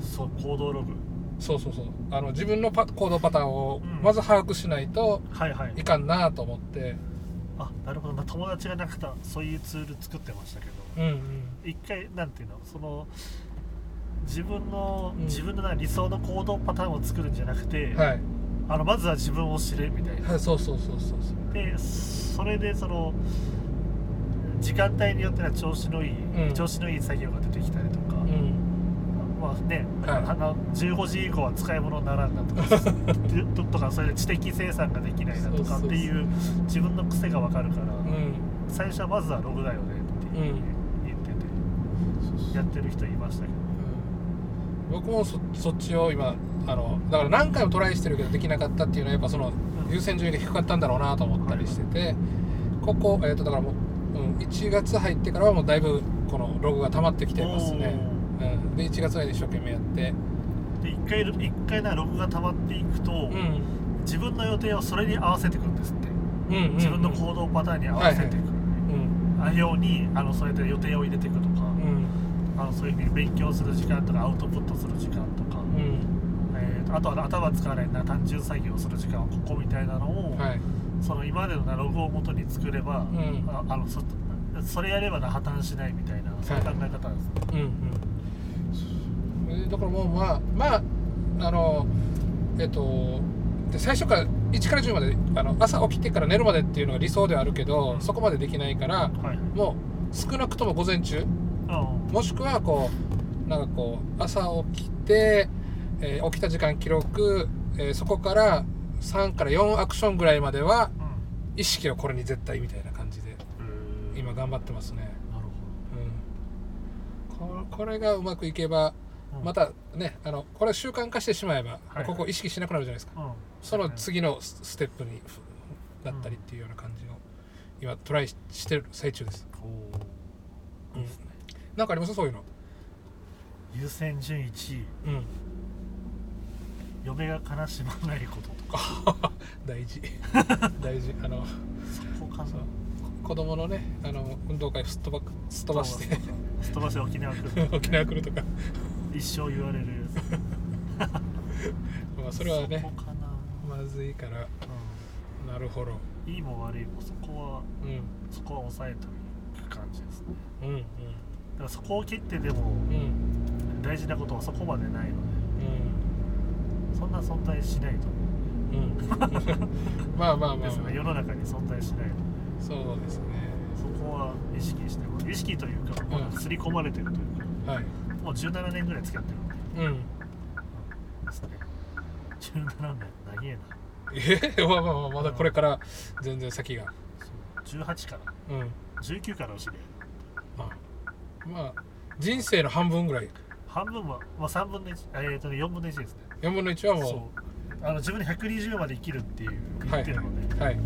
[SPEAKER 2] そう行動ログ。
[SPEAKER 1] そうそうそう。あの自分のパ行動パターンを
[SPEAKER 2] うん。
[SPEAKER 1] まず把握しないと
[SPEAKER 2] はいはい。
[SPEAKER 1] いかんなと思って。
[SPEAKER 2] あなるほど。な友達がなくたそういうツール作ってましたけど。
[SPEAKER 1] うんうん。
[SPEAKER 2] 一回なんていうの？その自分の、
[SPEAKER 1] うん。
[SPEAKER 2] 自分のな理想の行動パターンを作るんじゃなくて、
[SPEAKER 1] はい。
[SPEAKER 2] あのまずは自分を知れみたいな。
[SPEAKER 1] はいそうそうそうそうそう。
[SPEAKER 2] でそれでその時間帯によっては調子のいい、
[SPEAKER 1] うん。
[SPEAKER 2] 調子のいい作業が出てきたりとか、
[SPEAKER 1] うん。
[SPEAKER 2] まあね、
[SPEAKER 1] はい。
[SPEAKER 2] あの15時以降は使い物にならんなとか ととかそれで知的生産ができないなとかっていう自分の癖が分かるから、
[SPEAKER 1] うん。
[SPEAKER 2] 最初はまずはログだよねって言っててて、やってる人いましたけど。
[SPEAKER 1] 僕もそそっちを今あのだから何回もトライしてるけどできなかったっていうのはやっぱその
[SPEAKER 2] うん。
[SPEAKER 1] 優先順位が低かったんだろうなと思ったりしてて、ここ、えー、とだからもう、うん、1月入ってからはもうだいぶこのログが溜まってきてますね、うん、で1月ぐらいで一生懸命やって。
[SPEAKER 2] で一回一回なログが溜まっていくと、
[SPEAKER 1] うん。
[SPEAKER 2] 自分の予定をそれに合わせていくんですって。
[SPEAKER 1] うんうんうん
[SPEAKER 2] 自分の行動パターンに合わせていく、
[SPEAKER 1] うん。
[SPEAKER 2] あようにあのそうやって予定を入れていくとか、
[SPEAKER 1] うん。
[SPEAKER 2] あのそういうふうに勉強する時間とかアウトプットする時間とか、あとは頭使わないな単純作業をする時間はここみたいなのを、
[SPEAKER 1] はい。
[SPEAKER 2] その今までのなログを元に作れば、
[SPEAKER 1] ん。
[SPEAKER 2] ああのそそれやればな破綻しないみたいなそういう考え方です、
[SPEAKER 1] うんうん。えだからもうまあまああのえっとで最初から1から10まであの朝起きてから寝るまでっていうのが理想ではあるけど、
[SPEAKER 2] うん。
[SPEAKER 1] そこまでできないから
[SPEAKER 2] はい。
[SPEAKER 1] もう少なくとも午前中。
[SPEAKER 2] あ
[SPEAKER 1] もしくはこうなんかこう朝起きて、えー起きた時間記録、えーそこから3から4アクションぐらいまでは
[SPEAKER 2] うん
[SPEAKER 1] 意識をこれに絶対みたいな感じで
[SPEAKER 2] うん。
[SPEAKER 1] 今頑張ってますね、
[SPEAKER 2] なる
[SPEAKER 1] うん、ここれがうまくいけば
[SPEAKER 2] ほど
[SPEAKER 1] またねあのこれ習慣化してしまえば、
[SPEAKER 2] はい。
[SPEAKER 1] ここ意識しなくなるじゃないですか、
[SPEAKER 2] うん、うん
[SPEAKER 1] その次のスステップにふだったりっていうような感じを今トライししてる最中です、
[SPEAKER 2] おー。いいですね。
[SPEAKER 1] なんかあります？そういうの。
[SPEAKER 2] 優先順位1位。
[SPEAKER 1] うん
[SPEAKER 2] 嫁が悲しまないこととか。
[SPEAKER 1] 大事。大事。あの
[SPEAKER 2] そこかな。
[SPEAKER 1] 子供のねあの運動会すっ飛ばすっ飛ばして。
[SPEAKER 2] すっ飛ばして沖縄来る
[SPEAKER 1] 沖縄来るとか、
[SPEAKER 2] 一生言われる。や
[SPEAKER 1] まあ、
[SPEAKER 2] つ
[SPEAKER 1] それはねまずいから。なるほど。
[SPEAKER 2] うん、いいも悪いもそこは
[SPEAKER 1] うん。
[SPEAKER 2] そこは抑えていく感じですね。
[SPEAKER 1] うんうん。
[SPEAKER 2] だからそこを切ってでも
[SPEAKER 1] うん。
[SPEAKER 2] 大事なことはそこまでないので。
[SPEAKER 1] うん
[SPEAKER 2] そんな存在しないと思
[SPEAKER 1] う。ん。まあまあまあ、
[SPEAKER 2] うです
[SPEAKER 1] まあ、
[SPEAKER 2] ね。世の中に存在しないので
[SPEAKER 1] そうですね。
[SPEAKER 2] そこは意識して意識というか、まあ
[SPEAKER 1] うん
[SPEAKER 2] 刷り込まれてるというか。
[SPEAKER 1] はい。
[SPEAKER 2] もう17年ぐらい付き合ってる
[SPEAKER 1] うん。
[SPEAKER 2] ですね。17年長えな。
[SPEAKER 1] えまあまあまあまだこれから全然先が。
[SPEAKER 2] そう18から。
[SPEAKER 1] うん。
[SPEAKER 2] 19からの知り合い
[SPEAKER 1] まあ。まあ人生の半分ぐらい。
[SPEAKER 2] 半分は、まあ、3分の1えーとね4分の1ですね
[SPEAKER 1] 4分の1はも
[SPEAKER 2] そう。あの自分で120まで生きるっていう言ってるので、
[SPEAKER 1] はい。
[SPEAKER 2] っ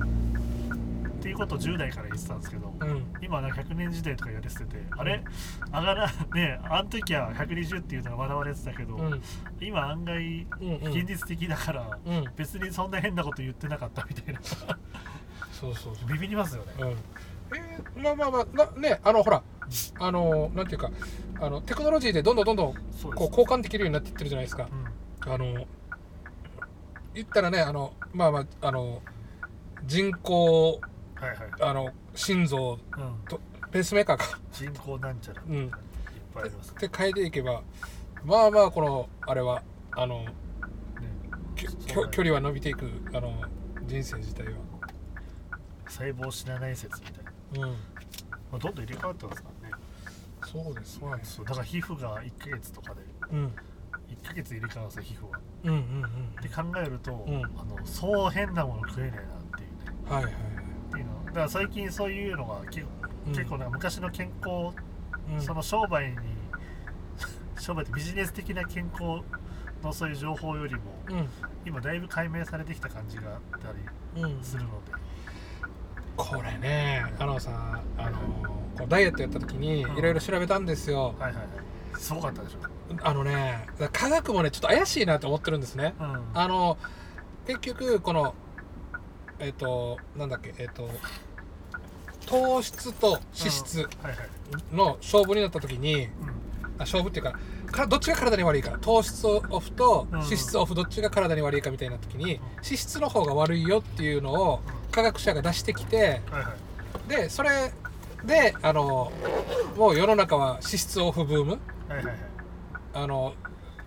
[SPEAKER 2] ていうことを10代から言ってたんですけど、
[SPEAKER 1] うん。
[SPEAKER 2] 今なんか100年時代とか言われててあれ？上がらねあの時は120っていうのが笑われてたけど、
[SPEAKER 1] うん。
[SPEAKER 2] 今案外現実的だから、
[SPEAKER 1] うん。
[SPEAKER 2] 別にそんな変なこと言ってなかったみたいな。
[SPEAKER 1] そうそうそう。
[SPEAKER 2] ビビりますよね、
[SPEAKER 1] うん。えーまあまあまあなねあのほらあのなんていうかあのテクノロジーでどんどんどんどんこう交換できるようになっていってるじゃないですか。
[SPEAKER 2] うん
[SPEAKER 1] あの言ったらねあのまあまああの人工
[SPEAKER 2] はいはい、
[SPEAKER 1] あの心臓
[SPEAKER 2] うん、
[SPEAKER 1] とペースメーカーか。
[SPEAKER 2] 人口なんちゃら。
[SPEAKER 1] うん。
[SPEAKER 2] いっぱいあります。ね
[SPEAKER 1] って変えていけばまあまあこのあれはあのきょ
[SPEAKER 2] そう
[SPEAKER 1] きょ距離は伸びていくあの人生自体は。
[SPEAKER 2] 細胞死なない説みたいな、
[SPEAKER 1] うん。
[SPEAKER 2] まあ、どんどん入れ替わってますからね。
[SPEAKER 1] そうですね。
[SPEAKER 2] そうだから皮膚が1ヶ月とかで
[SPEAKER 1] うん
[SPEAKER 2] 1ヶ月入れ替わるんですよ皮膚は。
[SPEAKER 1] うんうんうん
[SPEAKER 2] って考えると、
[SPEAKER 1] うん。
[SPEAKER 2] あのそう変なもの食えねえなっていうね。
[SPEAKER 1] はいはいはい。
[SPEAKER 2] っていうの。だから最近そういうのが結構,、
[SPEAKER 1] うん。
[SPEAKER 2] 結構なんか昔の健康、
[SPEAKER 1] うん。
[SPEAKER 2] その商売に 商売ってビジネス的な健康のそういう情報よりも今だいぶ解明されてきた感じがあったり
[SPEAKER 1] うんうん
[SPEAKER 2] するので、
[SPEAKER 1] これねあのさあのこうダイエットやった時にい
[SPEAKER 2] うん。
[SPEAKER 1] ろいろ調べたんですよ、
[SPEAKER 2] はいはいはい。すごかったでしょ
[SPEAKER 1] あのね科学もねちょっと怪しいなと思ってるんですね。
[SPEAKER 2] うん。
[SPEAKER 1] あの結局このえっ、となんだっけえっ、と糖質と脂質の勝負になった時に、
[SPEAKER 2] うん。
[SPEAKER 1] あ勝負っていうかかどっちが体に悪いか。糖質オフと
[SPEAKER 2] うん。
[SPEAKER 1] 脂質オフどっちが体に悪いかみたいな時に
[SPEAKER 2] ん。
[SPEAKER 1] 脂質の方が悪いよっていうのを科学者が出してきてでそれであのもう世の中は脂質オフブーム。
[SPEAKER 2] はいはいはい
[SPEAKER 1] あの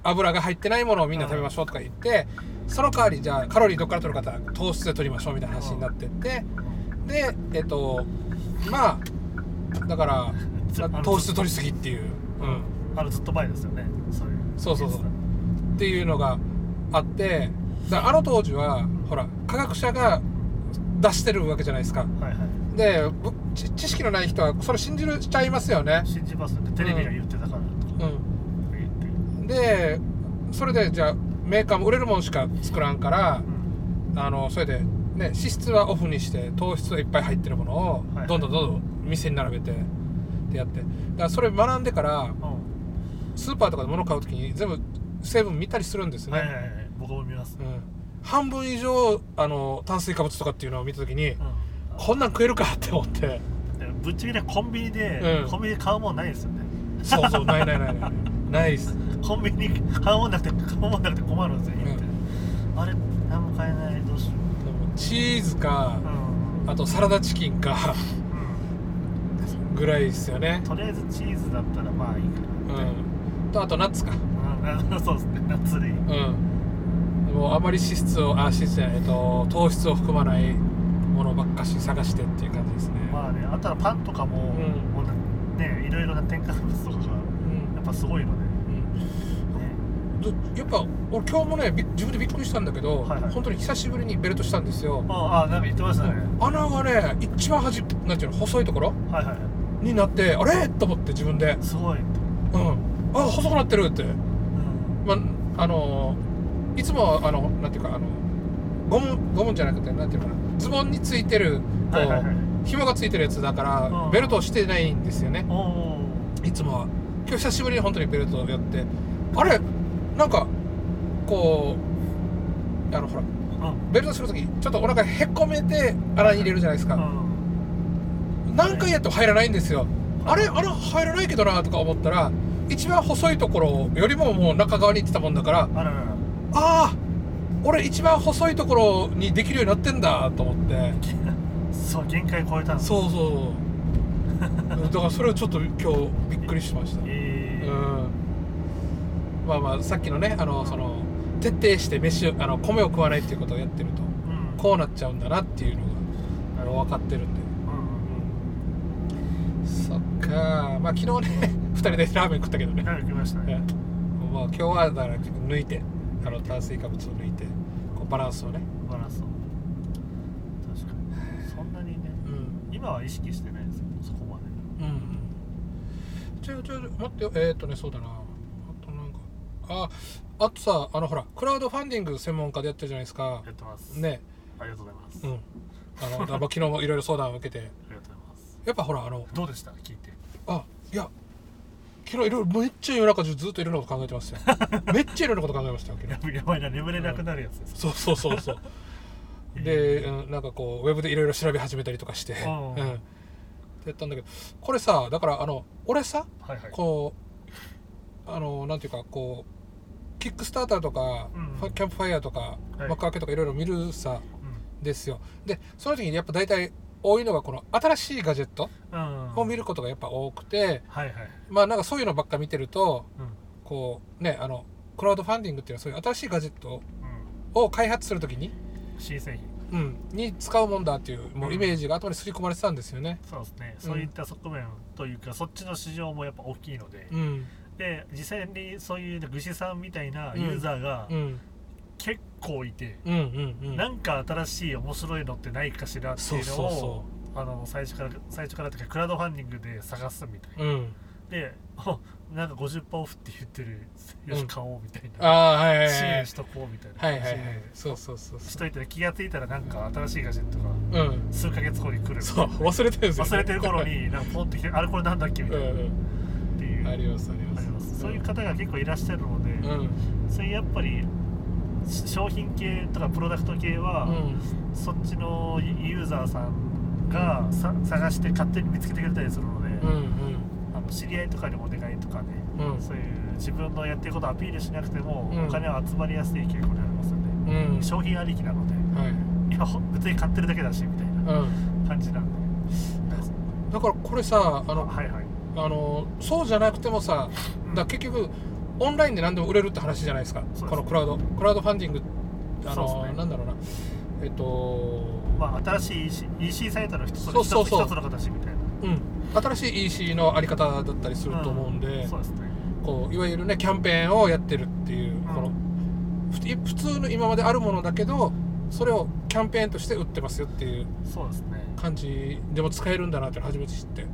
[SPEAKER 1] 油が入ってないものをみんな食べましょうとか言ってその代わりじゃあカロリーどっから取る方は糖質で取りましょうみたいな話になってってでえっとまあだから糖質取りすぎっていう、うん、
[SPEAKER 2] あのずっと前ですよね。そういう。
[SPEAKER 1] そうそうそう。っていうのがあってだあの当時はほら科学者が出してるわけじゃないですか。
[SPEAKER 2] はいはい。
[SPEAKER 1] でぶ知知識のない人はそれ信じるしちゃいますよね、
[SPEAKER 2] 信じますよね。テレビが言ってたからとか
[SPEAKER 1] う
[SPEAKER 2] 言って
[SPEAKER 1] ん、でそれでじゃあメーカーも売れるもんしか作らんから
[SPEAKER 2] うん。
[SPEAKER 1] あのそれで、ね、脂質はオフにして糖質がいっぱい入ってるものを
[SPEAKER 2] はい
[SPEAKER 1] どんどんどんどん店に並べてってやって。だからそれ学んでから
[SPEAKER 2] うん。
[SPEAKER 1] スーパーとかで物買う時に全部成分見たりするんですね、
[SPEAKER 2] はいはいはい僕も見ます。
[SPEAKER 1] うん、半分以上あの炭水化物とかっていうのを見た時に
[SPEAKER 2] うん。
[SPEAKER 1] こんなん食えるかって思って。
[SPEAKER 2] でぶっちゃけねコンビニで、
[SPEAKER 1] うん。
[SPEAKER 2] コンビニで買うもんないですよね。
[SPEAKER 1] そうそうないないないないないっす。
[SPEAKER 2] コンビニ買うもんなくて買うもんなくて困るんですよ、あれ何も買えない。どうしよ
[SPEAKER 1] チーズかあとサラダチキンか
[SPEAKER 2] うん
[SPEAKER 1] ぐらいですよね。
[SPEAKER 2] とりあえずチーズだったらまあいいか
[SPEAKER 1] う
[SPEAKER 2] な、
[SPEAKER 1] ん。とあとナッツか。
[SPEAKER 2] そうですね。夏類
[SPEAKER 1] うん。もうあまり脂質をあ脂質じゃない、えっと、糖質を含まないものばっかし探してっていう感じですね、
[SPEAKER 2] まあねあとはパンとかも,、
[SPEAKER 1] ん。
[SPEAKER 2] もうねいろいろな添加物とかぱすごいので、
[SPEAKER 1] やっぱ俺今日もねび自分でびっくりしたんだけど、
[SPEAKER 2] はいはい。
[SPEAKER 1] 本当に久しぶりにベルトしたんですよ。
[SPEAKER 2] ああなんか言ってましたね、
[SPEAKER 1] 穴がね一番端なんていうの細いところ？
[SPEAKER 2] はいはい。
[SPEAKER 1] になってあれ？と思って自分で。
[SPEAKER 2] すごい、
[SPEAKER 1] うん。あ細くなってるって。
[SPEAKER 2] うん。
[SPEAKER 1] まあのいつもあのなんていうかあのゴムゴムじゃなくてなんていうかな。ズボンについてるこう、
[SPEAKER 2] はいはいはい。
[SPEAKER 1] 紐がついてるやつだから、
[SPEAKER 2] うん。
[SPEAKER 1] ベルトをしてないんですよね。いつもは今日久しぶりに本当にベルトをやって。あれなんかこうあのほら
[SPEAKER 2] うん。
[SPEAKER 1] ベルトするときちょっとお腹へっこめて穴に入れるじゃないですか、
[SPEAKER 2] うん。
[SPEAKER 1] 何回やっても入らないんですよ。あれ穴入らないけどなとか思ったら一番細いところよりももう中側に行ってたもんだから
[SPEAKER 2] あ
[SPEAKER 1] ああ俺一番細いところにできるようになってんだと思って。
[SPEAKER 2] そう限界超えた
[SPEAKER 1] そうそうだからそれをちょっと今日びっくりしました、
[SPEAKER 2] えー。
[SPEAKER 1] うん。まあまあさっきのねあのその徹底して飯をあの米を食わないっていうことをやってると
[SPEAKER 2] うん。
[SPEAKER 1] こうなっちゃうんだなっていうのがあの分かってるんで、
[SPEAKER 2] うん
[SPEAKER 1] そっか。まあ昨日ね 2人でラーメン食ったけどね、
[SPEAKER 2] はい来ましたね。
[SPEAKER 1] まあ今日はだから抜いてあの炭水化物を抜いてこうバランスをね、
[SPEAKER 2] バランスを。確かに。そんなにね。
[SPEAKER 1] うん。
[SPEAKER 2] 今は意識してないですよそこまで
[SPEAKER 1] うんうんちょちょ待ってよえー、っとねそうだなあとなんかああとさあのほらクラウドファンディング専門家でやってるじゃないですか
[SPEAKER 2] やってます
[SPEAKER 1] ね
[SPEAKER 2] ありがとうございます、
[SPEAKER 1] うんあのだ昨日もいろいろ相談を受けて
[SPEAKER 2] ありがとうございます
[SPEAKER 1] やっぱほらあの
[SPEAKER 2] どうでした聞いて
[SPEAKER 1] あいや昨日いろいろめっちゃ夜中中ずっといろんなこと考えてましたよめっちゃいろんなこと考えましたよ昨日
[SPEAKER 2] やばいやばいな眠れなくなるやつです、
[SPEAKER 1] そうそうそうそうで、うん、なんかこうウェブでいろいろ調べ始めたりとかして、
[SPEAKER 2] うん、
[SPEAKER 1] やったんだけどこれさだからあの俺さ
[SPEAKER 2] はいはい。
[SPEAKER 1] こうあのなんていうかこうキックスターターとか、
[SPEAKER 2] うん
[SPEAKER 1] キャンプファイヤーとか、
[SPEAKER 2] はい。
[SPEAKER 1] 幕開けとかいろいろ見るさ
[SPEAKER 2] う
[SPEAKER 1] ですよ。でその時にやっぱ大体多いのがこの新しいガジェットを見ることがやっぱ多くて、
[SPEAKER 2] はいはい、
[SPEAKER 1] まあなんかそういうのばっか見てると
[SPEAKER 2] うん。
[SPEAKER 1] こうねあのクラウドファンディングっていうのはそういう新しいガジェット
[SPEAKER 2] うん、
[SPEAKER 1] を開発する時に、
[SPEAKER 2] 新製品
[SPEAKER 1] うん、に使うもんだっていうもうイメージが頭に刷り込まれてたんですよね。
[SPEAKER 2] そうですね、そういった側面というかそっちの市場もやっぱ大きいので、
[SPEAKER 1] うん。
[SPEAKER 2] で実際にそういうぐしさんみたいなユーザーが
[SPEAKER 1] うん。
[SPEAKER 2] 結構いて、
[SPEAKER 1] うんうんうん。
[SPEAKER 2] なんか新しい面白いのってないかしらっていうのをあの最初から最初からというかクラウドファンディングで探すみたいな、
[SPEAKER 1] うん
[SPEAKER 2] でおなんか50%オフって言ってるよし
[SPEAKER 1] うん
[SPEAKER 2] 買おうみたい
[SPEAKER 1] あ
[SPEAKER 2] な、
[SPEAKER 1] あはいはいはい
[SPEAKER 2] 支援しとこうみたいな。
[SPEAKER 1] はいはいはい。そうそうそうそ
[SPEAKER 2] しといて気がついたらなんか新しいガジェットが
[SPEAKER 1] ううん。
[SPEAKER 2] 数ヶ月後に来るみ
[SPEAKER 1] そう忘れてるんですよ、ね、
[SPEAKER 2] 忘れてる頃になんかポンって来てあれこれなんだっけみ
[SPEAKER 1] うん
[SPEAKER 2] たいな、っていう。
[SPEAKER 1] うんありますあります。
[SPEAKER 2] あります。そういう方が結構いらっしゃるので、
[SPEAKER 1] うん。
[SPEAKER 2] そういうやっぱりし商品系とかプロダクト系は、
[SPEAKER 1] うん。
[SPEAKER 2] そっちのユーザーさんがさ探して勝手に見つけてくれたりするので、
[SPEAKER 1] うん
[SPEAKER 2] あの知り合いとかにお願いとかね、
[SPEAKER 1] うん。うん
[SPEAKER 2] そういう自分のやってることをアピールしなくても、
[SPEAKER 1] うん。
[SPEAKER 2] お金は集まりやすい傾向にありますので、
[SPEAKER 1] うん。
[SPEAKER 2] 商品ありきなので
[SPEAKER 1] はい。
[SPEAKER 2] いやほ別に買ってるだけだしみたいな
[SPEAKER 1] うん。
[SPEAKER 2] 感じなんで、
[SPEAKER 1] だからこれさあの
[SPEAKER 2] はいはい。
[SPEAKER 1] あのそうじゃなくてもさだ結局オンラインで何でも売れるって話じゃないですか。このクラウド。クラウドファンディングあの
[SPEAKER 2] ね。
[SPEAKER 1] なんだろうな。えっと
[SPEAKER 2] まあ新しい EC, EC サイトの一つ
[SPEAKER 1] そうそうそう。
[SPEAKER 2] 一つ一つの形みたいな。
[SPEAKER 1] うん新しい EC のあり方だったりすると思うんで、
[SPEAKER 2] そうですね。
[SPEAKER 1] こういわゆるねキャンペーンをやってるっていう、
[SPEAKER 2] ん。
[SPEAKER 1] このふ普通の今まであるものだけどそれをキャンペーンとして売ってますよっていう
[SPEAKER 2] そうですね。
[SPEAKER 1] 感じでも使えるんだなって初めて知って。
[SPEAKER 2] う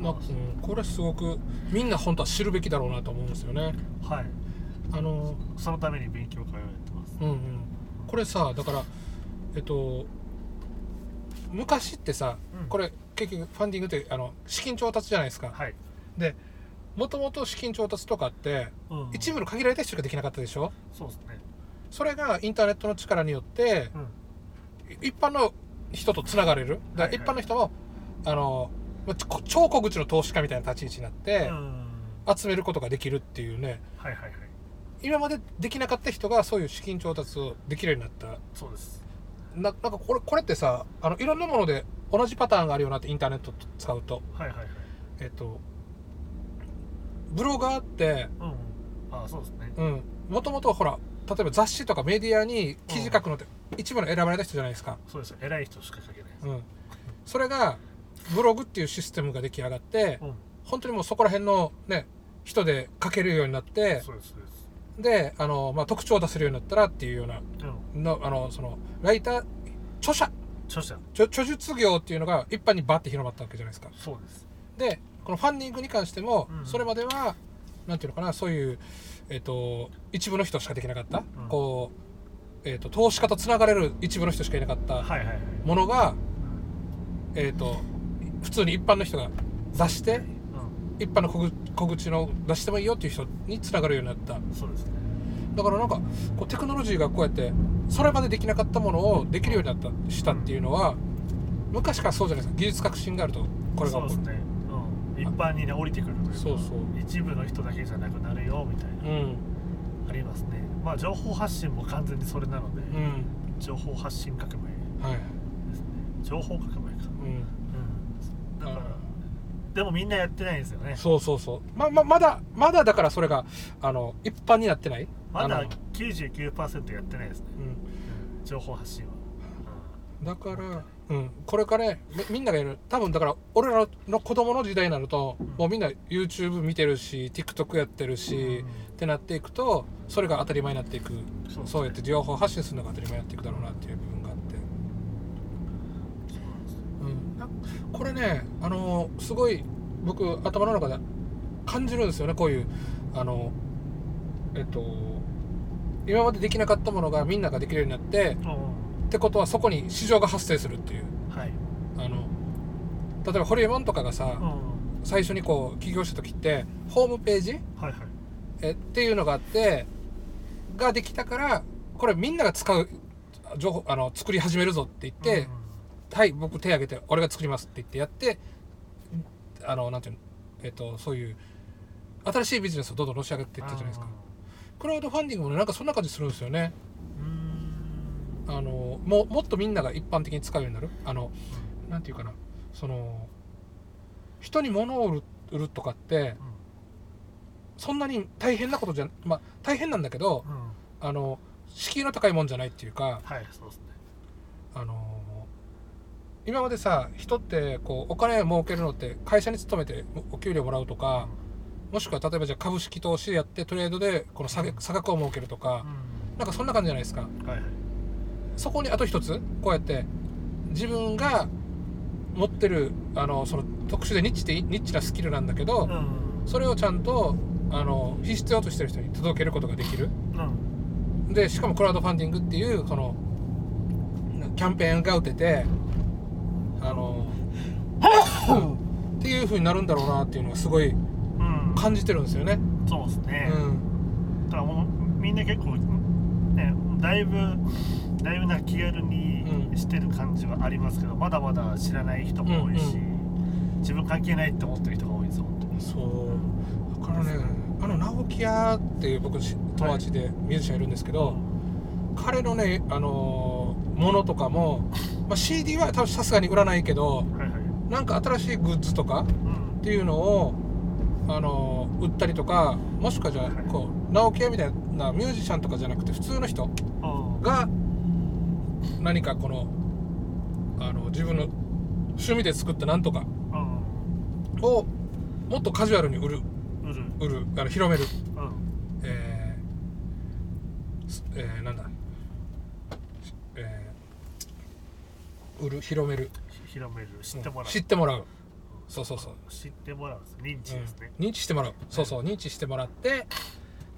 [SPEAKER 2] ん。
[SPEAKER 1] なうん、これすごくみんな本当は知るべきだろうなと思うんですよね。
[SPEAKER 2] はい。
[SPEAKER 1] あの
[SPEAKER 2] そのために勉強会をやってます。
[SPEAKER 1] うんうん。これさだからえっと昔ってさ、
[SPEAKER 2] うん。
[SPEAKER 1] これ結局ファンディングってあの資金調達じゃないですか、
[SPEAKER 2] はい、
[SPEAKER 1] でもともと資金調達とかって
[SPEAKER 2] うん
[SPEAKER 1] 一部の限られた人しかできなかったでしょ？
[SPEAKER 2] そうですね。
[SPEAKER 1] それがインターネットの力によって
[SPEAKER 2] うん。
[SPEAKER 1] 一般の人とつながれる。だから一般の人も、あの超小口の投資家みたいな立ち位置になって
[SPEAKER 2] う、ん。
[SPEAKER 1] 集めることができるっていうね。
[SPEAKER 2] はいはいはい。
[SPEAKER 1] 今までできなかった人がそういう資金調達をできるようになった。
[SPEAKER 2] そうです
[SPEAKER 1] ななんかこれこれってさあのいろんなもので同じパターンがあるようなってインターネット使うと。
[SPEAKER 2] はいはいはい。
[SPEAKER 1] えっとブロガーって
[SPEAKER 2] うんうん。あそうですね。
[SPEAKER 1] うん。もともとほら例えば雑誌とかメディアに記事書くのって一部の選ばれた人じゃないですか、
[SPEAKER 2] そうですよ。偉い人しか書けない
[SPEAKER 1] うん、それがブログっていうシステムが出来上がって
[SPEAKER 2] うん。
[SPEAKER 1] 本当にもうそこら辺のね人で書けるようになって
[SPEAKER 2] そうですそうで
[SPEAKER 1] あの、まあ、特徴を出せるようになったらっていうような
[SPEAKER 2] うん。
[SPEAKER 1] のあのそのライター著者。
[SPEAKER 2] 著者。
[SPEAKER 1] 著著述業っていうのが一般にバッて広まったわけじゃないですか。
[SPEAKER 2] そうです。
[SPEAKER 1] でこのファンディングに関しても、
[SPEAKER 2] うん。
[SPEAKER 1] それまではなんていうのかなそういう、えっと一部の人しかできなかった、
[SPEAKER 2] うん。
[SPEAKER 1] こう、えっと投資家とつながれる一部の人しかいなかった
[SPEAKER 2] はいはいはい。
[SPEAKER 1] ものが、えっと普通に一般の人が出して
[SPEAKER 2] う
[SPEAKER 1] 一般の小口小口の出してもいいよっていう人につながるようになった。
[SPEAKER 2] んそうですね。
[SPEAKER 1] だからなんかこうテクノロジーがこうやってそれまでできなかったものをできるようになったしたっていうのは、昔からそうじゃないですか。技術革新があるとこれが起こる。
[SPEAKER 2] そうですね。うん。一般にね降りてくるというか
[SPEAKER 1] そうそう。
[SPEAKER 2] 一部の人だけじゃなくなるよみたいな
[SPEAKER 1] うん。
[SPEAKER 2] ありますね。まあ情報発信も完全にそれなので、
[SPEAKER 1] うん。
[SPEAKER 2] 情報発信革命
[SPEAKER 1] はい。
[SPEAKER 2] ですね。情報革命か。
[SPEAKER 1] うん。
[SPEAKER 2] うん。だから
[SPEAKER 1] あ
[SPEAKER 2] でもみんなやってないんですよね。
[SPEAKER 1] そうそうそう。まままだまだだからそれがあの一般になってない？
[SPEAKER 2] まだ
[SPEAKER 1] あの
[SPEAKER 2] 99%やってないですね、
[SPEAKER 1] うん。
[SPEAKER 2] うん情報発信は、
[SPEAKER 1] だから、うん、これからねみみんながやる。多分だから俺らの子供の時代になると、
[SPEAKER 2] うん。
[SPEAKER 1] もうみんな YouTube 見てるし TikTok やってるし、
[SPEAKER 2] うん。
[SPEAKER 1] ってなっていくとそれが当たり前になっていく。
[SPEAKER 2] そう
[SPEAKER 1] そうやって情報発信するのが当たり前になっていくだろうなっていう部分があって、うん、なこれねあのすごい僕頭の中で感じるんですよねこういうあのえっと今までできなかったものがみんなができるようになって
[SPEAKER 2] うん。
[SPEAKER 1] ってことはそこに市場が発生するっていう。
[SPEAKER 2] はい。
[SPEAKER 1] あの例えばホリエモンとかがさ、
[SPEAKER 2] うん。
[SPEAKER 1] 最初にこう起業した時ってホームページ
[SPEAKER 2] はいはい。
[SPEAKER 1] えっていうのがあってができたからこれみんなが使う情報あの作り始めるぞって言って、はい僕手挙げて俺が作りますって言ってやってあのなんていうのえっとそういう新しいビジネスをどんどんのし上げていったじゃないですか。クラウドファンディングもねなんかそんな感じするんですよね。あのももっとみんなが一般的に使うようになる。あのなんていうかな。その人に物を売るとかってそんなに大変なことじゃまあ大変なんだけど
[SPEAKER 2] うん。うん
[SPEAKER 1] あの敷居の高いもんじゃないっていうか
[SPEAKER 2] はいそうですね。
[SPEAKER 1] あの今までさ人ってこうお金を儲けるのって会社に勤めてお給料もらうとかもしくは例えばじゃあ株式投資やってトレードでこの差額差額を儲けるとかなんかそんな感じじゃないですか。
[SPEAKER 2] うんはいはい。
[SPEAKER 1] そこにあと一つこうやって自分が持ってるあのその特殊でニッチでニッチなスキルなんだけど
[SPEAKER 2] うん。
[SPEAKER 1] それをちゃんとあの必要としてる人に届けることができる。
[SPEAKER 2] うん。
[SPEAKER 1] でしかもクラウドファンディングっていうこのキャンペーンが打ててあの っていう風になるんだろうなっていうのがすごい
[SPEAKER 2] うん。
[SPEAKER 1] 感じてるんですよね。
[SPEAKER 2] そうですね。
[SPEAKER 1] うん。
[SPEAKER 2] だからもうみんな結構ねだいぶだいぶな気軽に
[SPEAKER 1] うん
[SPEAKER 2] してる感じはありますけど、まだまだ知らない人も多いし、自分関係ないって思ってる人が多いんですよ本当に
[SPEAKER 1] そう。だからねあの直木屋っていう僕し友達でミュージシャンいるんですけど、彼のねあのーものとかも、まあ、CD は多分さすがに売らないけど
[SPEAKER 2] はいはい。
[SPEAKER 1] なんか新しいグッズとか
[SPEAKER 2] うん。
[SPEAKER 1] っていうのを、あのー売ったりとかもしくはじゃあ
[SPEAKER 2] はい。
[SPEAKER 1] こう直木屋みたいなミュージシャンとかじゃなくて普通の人
[SPEAKER 2] うん
[SPEAKER 1] が何かこのあの自分の趣味で作ったなんとか
[SPEAKER 2] うん
[SPEAKER 1] をもっとカジュアルに売る。
[SPEAKER 2] 売る。
[SPEAKER 1] 売る。あの広める、
[SPEAKER 2] うん。
[SPEAKER 1] えーすえーなんだ、えー売る広める。
[SPEAKER 2] ひ広める。知ってもらう、
[SPEAKER 1] 知ってもらう。そうそうそう。
[SPEAKER 2] 知ってもらう認知ですね、
[SPEAKER 1] うん。認知してもらう。そうそう。認知してもらって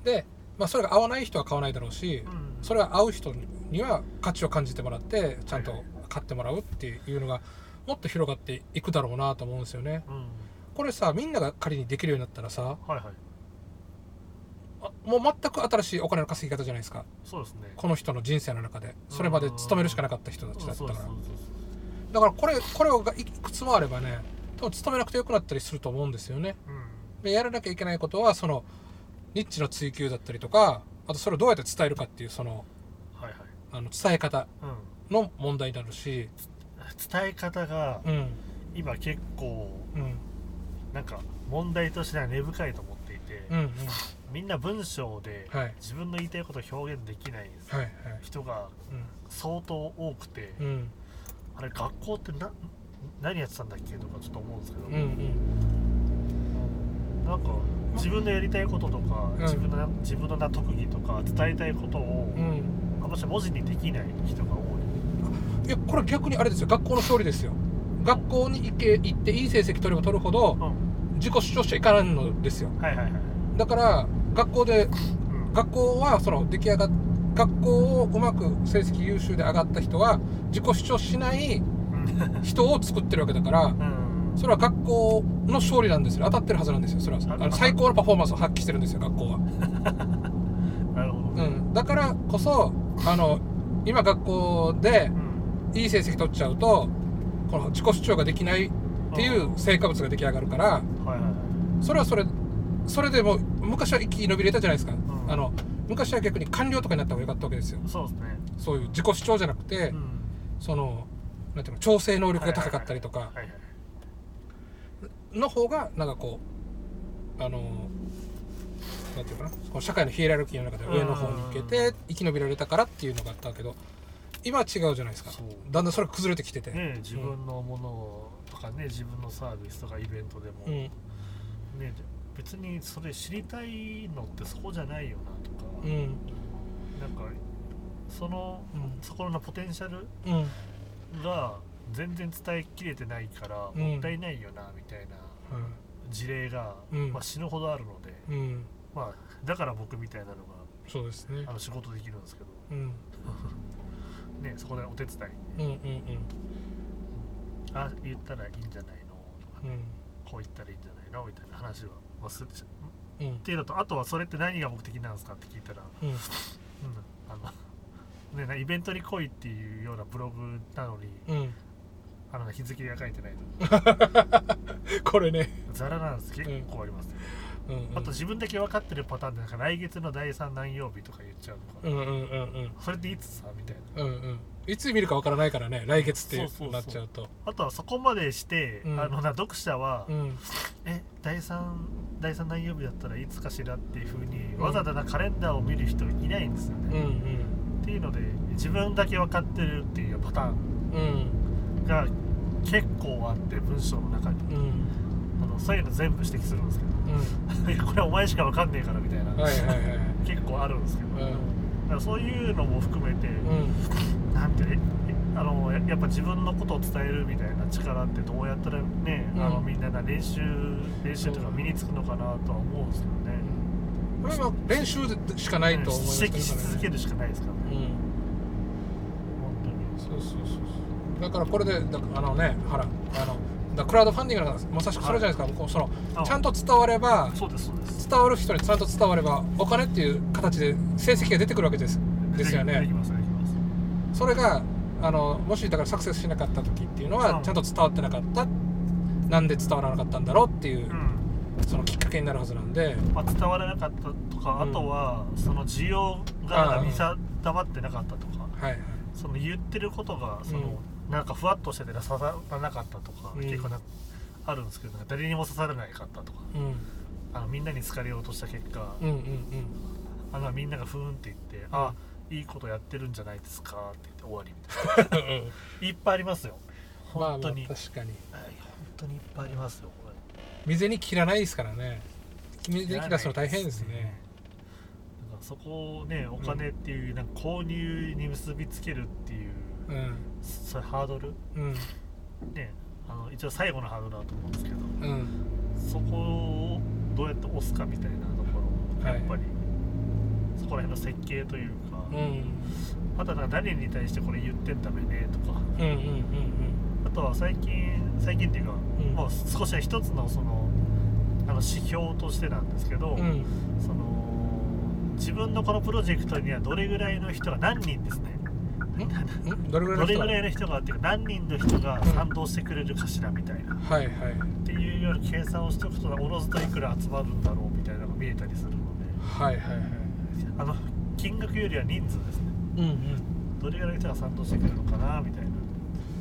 [SPEAKER 1] で、まあ、それが合わない人は買わないだろうし、
[SPEAKER 2] うん。
[SPEAKER 1] それが合う人には価値を感じてもらってちゃんと買ってもらうっていうのがもっと広がっていくだろうなと思うんですよね。
[SPEAKER 2] うん。
[SPEAKER 1] これさみんなが仮にできるようになったらさ
[SPEAKER 2] はいはい。
[SPEAKER 1] あもう全く新しいお金の稼ぎ方じゃないですか。
[SPEAKER 2] そうですね。
[SPEAKER 1] この人の人生の中で。それまで勤めるしかなかった人たちだったからだからこれこれがいくつもあればね多分勤めなくてよくなったりすると思うんですよね。でやらなきゃいけないことはそのニッチの追求だったりとかあとそれをどうやって伝えるかっていうその
[SPEAKER 2] はいはい。
[SPEAKER 1] あの伝え方
[SPEAKER 2] うん。
[SPEAKER 1] の問題になるし。
[SPEAKER 2] 伝え方が
[SPEAKER 1] うん。
[SPEAKER 2] 今結構
[SPEAKER 1] うん。
[SPEAKER 2] なんか問題としては根深いと思っていて、
[SPEAKER 1] うんうん
[SPEAKER 2] みんな文章で
[SPEAKER 1] はい。
[SPEAKER 2] 自分の言いたいことを表現できない人が相当多くて、
[SPEAKER 1] うん。うん
[SPEAKER 2] あれ学校ってな何やってたんだっけとかちょっと思うんですけど、
[SPEAKER 1] うんうん。
[SPEAKER 2] なんか自分のやりたいこととか、
[SPEAKER 1] うん。
[SPEAKER 2] 自分の自分のな特技とか伝えたいことを、
[SPEAKER 1] うん。
[SPEAKER 2] あの人文字にできない人が多い。
[SPEAKER 1] いやこれ逆にあれですよ。学校の勝利ですよ。学校に行け行っていい成績取れば取るほど
[SPEAKER 2] うん。
[SPEAKER 1] 自己主張しちゃいかないのですよ。
[SPEAKER 2] はいはいはい。
[SPEAKER 1] だから学校で
[SPEAKER 2] うん
[SPEAKER 1] 学校はその出来上がっ学校をうまく成績優秀で上がった人は自己主張しない
[SPEAKER 2] うん。
[SPEAKER 1] 人を作ってるわけだから
[SPEAKER 2] うん。
[SPEAKER 1] それは学校の勝利なんですよ。当たってるはずなんですよ。それはあの最高のパフォーマンスを発揮してるんですよ学校は、
[SPEAKER 2] なるほど、
[SPEAKER 1] うん、だからこそあの今学校で
[SPEAKER 2] うん。
[SPEAKER 1] いい成績取っちゃうとこの自己主張ができないっていう成果物が出来上がるからそれはそれそれでも昔は生き延びれたじゃないですか、
[SPEAKER 2] ん。
[SPEAKER 1] あの昔は逆に官僚とかになった方が良かったわけですよ。
[SPEAKER 2] そうですね、
[SPEAKER 1] そういう自己主張じゃなくて、
[SPEAKER 2] うん。
[SPEAKER 1] そのなんていうの調整能力が高かったりとかの方がなんかこうあのなんていうかな。この社会のヒエラルキーの中で上の方に行けて生き延びられたからっていうのがあったけど今は違うじゃないですか。だんだんそれが崩れてきてて、
[SPEAKER 2] ね自分のものとかね自分のサービスとかイベントでも、
[SPEAKER 1] うん。
[SPEAKER 2] ね別にそれ知りたいのってそこじゃないよなとか、
[SPEAKER 1] うん。
[SPEAKER 2] なんかその、
[SPEAKER 1] うん。
[SPEAKER 2] そこのポテンシャル
[SPEAKER 1] うん。
[SPEAKER 2] が全然伝えきれてないから、
[SPEAKER 1] うん。
[SPEAKER 2] もったいないよなみたいな事例が、
[SPEAKER 1] うん。
[SPEAKER 2] まあ、死ぬほどあるので、
[SPEAKER 1] うん。
[SPEAKER 2] まあだから僕みたいなのが
[SPEAKER 1] そうですね。
[SPEAKER 2] あの仕事できるんですけど。
[SPEAKER 1] うん。
[SPEAKER 2] ねそこでお手伝い。
[SPEAKER 1] うん。うん。
[SPEAKER 2] あ言ったらいいんじゃないのとか
[SPEAKER 1] うん。
[SPEAKER 2] こう言ったらいいんじゃないのみたいな話は忘れてしっ
[SPEAKER 1] うん。うん
[SPEAKER 2] ていうのとあとはそれって何が目的なんですかって聞いたら、
[SPEAKER 1] うん。
[SPEAKER 2] うん、あのねなイベントに来いっていうようなブログなのに
[SPEAKER 1] うん。
[SPEAKER 2] あの日付が書いてないと
[SPEAKER 1] これね。
[SPEAKER 2] ザラなんです。結構あります、
[SPEAKER 1] うんうん。
[SPEAKER 2] あと自分だけ分かってるパターンでなんか来月の第3何曜日とか言っちゃうとか、
[SPEAKER 1] うんうんうんうん。
[SPEAKER 2] それっていつさみたいな。
[SPEAKER 1] うんうんいつ見るかわからないからね来月ってなっちゃうと。
[SPEAKER 2] あとはそこまでして、
[SPEAKER 1] うん。
[SPEAKER 2] あのな読者は、
[SPEAKER 1] うん。
[SPEAKER 2] え第3第3何曜日だったらいつかしらっていうふうに、
[SPEAKER 1] ん。
[SPEAKER 2] わざわざなカレンダーを見る人いないんですよね、
[SPEAKER 1] うんうん。
[SPEAKER 2] っていうので自分だけ分かってるっていうパターン。
[SPEAKER 1] うん。
[SPEAKER 2] が結構あって文章の中に。
[SPEAKER 1] うん。
[SPEAKER 2] あのそういうの全部指摘するんですけ
[SPEAKER 1] うん。
[SPEAKER 2] ど これお前しか分かんねえからみたいな、
[SPEAKER 1] はいはいはい。
[SPEAKER 2] 結構あるんですけど、
[SPEAKER 1] うん
[SPEAKER 2] だからそういうのも含めて、
[SPEAKER 1] うん。
[SPEAKER 2] なんてねあのややっぱ自分のことを伝えるみたいな力ってどうやったらね、
[SPEAKER 1] うん。
[SPEAKER 2] あのみんなが練習練習とか身につくのかなとは思うんですけどね、
[SPEAKER 1] これは練習しかないと思います
[SPEAKER 2] 指摘し続けるしかないですからね、
[SPEAKER 1] うん。
[SPEAKER 2] 本
[SPEAKER 1] そうそうそうそう。だからこれでだあのねほらあのだクラウドファンディングなんかまさしくそれじゃないですか、そのちゃんと伝われば
[SPEAKER 2] そうですそうです。
[SPEAKER 1] 伝わる人にちゃんと伝わればお金っていう形で成績が出てくるわけです。ですよね。それがあのもしだからサクセスしなかった時っていうのは
[SPEAKER 2] う。ん
[SPEAKER 1] ちゃんと伝わってなかった。なんで伝わらなかったんだろうっていう
[SPEAKER 2] うん
[SPEAKER 1] そのきっかけになるはずなんで。
[SPEAKER 2] まあ、伝わらなかったとか、
[SPEAKER 1] うん。
[SPEAKER 2] あとはその需要が見定まってなかったとか、
[SPEAKER 1] はいはい。
[SPEAKER 2] その言ってることがその、なんかふわっとしてて刺さらなかったとか、
[SPEAKER 1] うん。
[SPEAKER 2] 結構なあるんですけど誰にも刺さらなかったとか。
[SPEAKER 1] うん。
[SPEAKER 2] あのみんなに好かれようとした結果、
[SPEAKER 1] うんうん
[SPEAKER 2] あのみんながふーんって言って、あいいことやってるんじゃないですかって言って終わりみたい
[SPEAKER 1] うん
[SPEAKER 2] な いっぱいありますよ。
[SPEAKER 1] まあ
[SPEAKER 2] 本当に、
[SPEAKER 1] まあ確かに。
[SPEAKER 2] はい本当にいっぱいありますよこれ。
[SPEAKER 1] 水に切らないですからね。水に切らすの大変ですね。
[SPEAKER 2] そこをねお金っていう、なんか購入に結びつけるっていう
[SPEAKER 1] うん。
[SPEAKER 2] それハードル？
[SPEAKER 1] うん。
[SPEAKER 2] ねあの一応最後のハードルだと思うんですけど
[SPEAKER 1] うん。
[SPEAKER 2] そこをどうやって押すかみたいなところ
[SPEAKER 1] はい。
[SPEAKER 2] やっぱり、そこら辺の設計というか、
[SPEAKER 1] うん。
[SPEAKER 2] あとは誰に対してこれ言ってんだめねとか
[SPEAKER 1] うんうんうん
[SPEAKER 2] あとは最近最近っていうか、
[SPEAKER 1] ん。
[SPEAKER 2] もう少しは一つのそのあの指標としてなんですけど、
[SPEAKER 1] うん。うん
[SPEAKER 2] その自分のこのプロジェクトにはどれぐらいの人が何人ですね。
[SPEAKER 1] んどれぐらいの人？が
[SPEAKER 2] どれぐらいの人がっていうか何人の人が賛同してくれるかしらみたいな、
[SPEAKER 1] はいはい。
[SPEAKER 2] っていうような計算をしておくとおのずといくら集まるんだろうみたいなのが見えたりするので。
[SPEAKER 1] はいはいはい。
[SPEAKER 2] あの金額よりは人数ですね。
[SPEAKER 1] うんうん。
[SPEAKER 2] どれぐらいの人が賛同してくれるのかなみたいな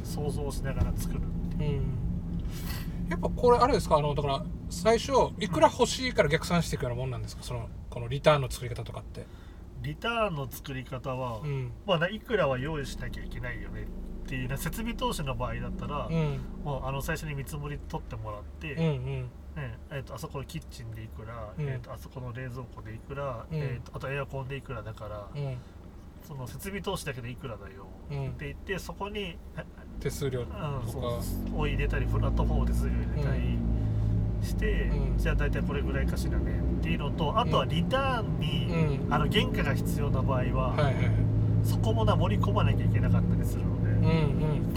[SPEAKER 2] 想像しながら作るっていう。
[SPEAKER 1] うん。やっぱこれあれですか？あのだから最初いくら欲しいから逆算していくようなもんなんですか？そのこのリターンの作り方とかって
[SPEAKER 2] リターンの作り方は、
[SPEAKER 1] うん。
[SPEAKER 2] まあないくらは用意しなきゃいけないよねっていうね設備投資の場合だったら、
[SPEAKER 1] うん。
[SPEAKER 2] もうあの最初に見積もり取ってもらって、
[SPEAKER 1] うんうん。
[SPEAKER 2] ねえー、とあそこのキッチンでいくら、
[SPEAKER 1] うん。
[SPEAKER 2] えー、とあそこの冷蔵庫でいくら、
[SPEAKER 1] うん。
[SPEAKER 2] えー、とあとエアコンでいくらだから、
[SPEAKER 1] うん。
[SPEAKER 2] その設備投資だけでいくらだよ
[SPEAKER 1] うん。
[SPEAKER 2] って言ってそこに、え
[SPEAKER 1] 手数料
[SPEAKER 2] うん、
[SPEAKER 1] とか
[SPEAKER 2] を入れたりプラットフォームで手数料入れたりして、
[SPEAKER 1] うん。
[SPEAKER 2] じゃあ大体これぐらいかしらね。っていうのとあとはリターンに、
[SPEAKER 1] うん。
[SPEAKER 2] あの原価が必要な場合は、
[SPEAKER 1] はいはい
[SPEAKER 2] そこもな盛り込まなきゃいけなかったりするので、
[SPEAKER 1] うんうん。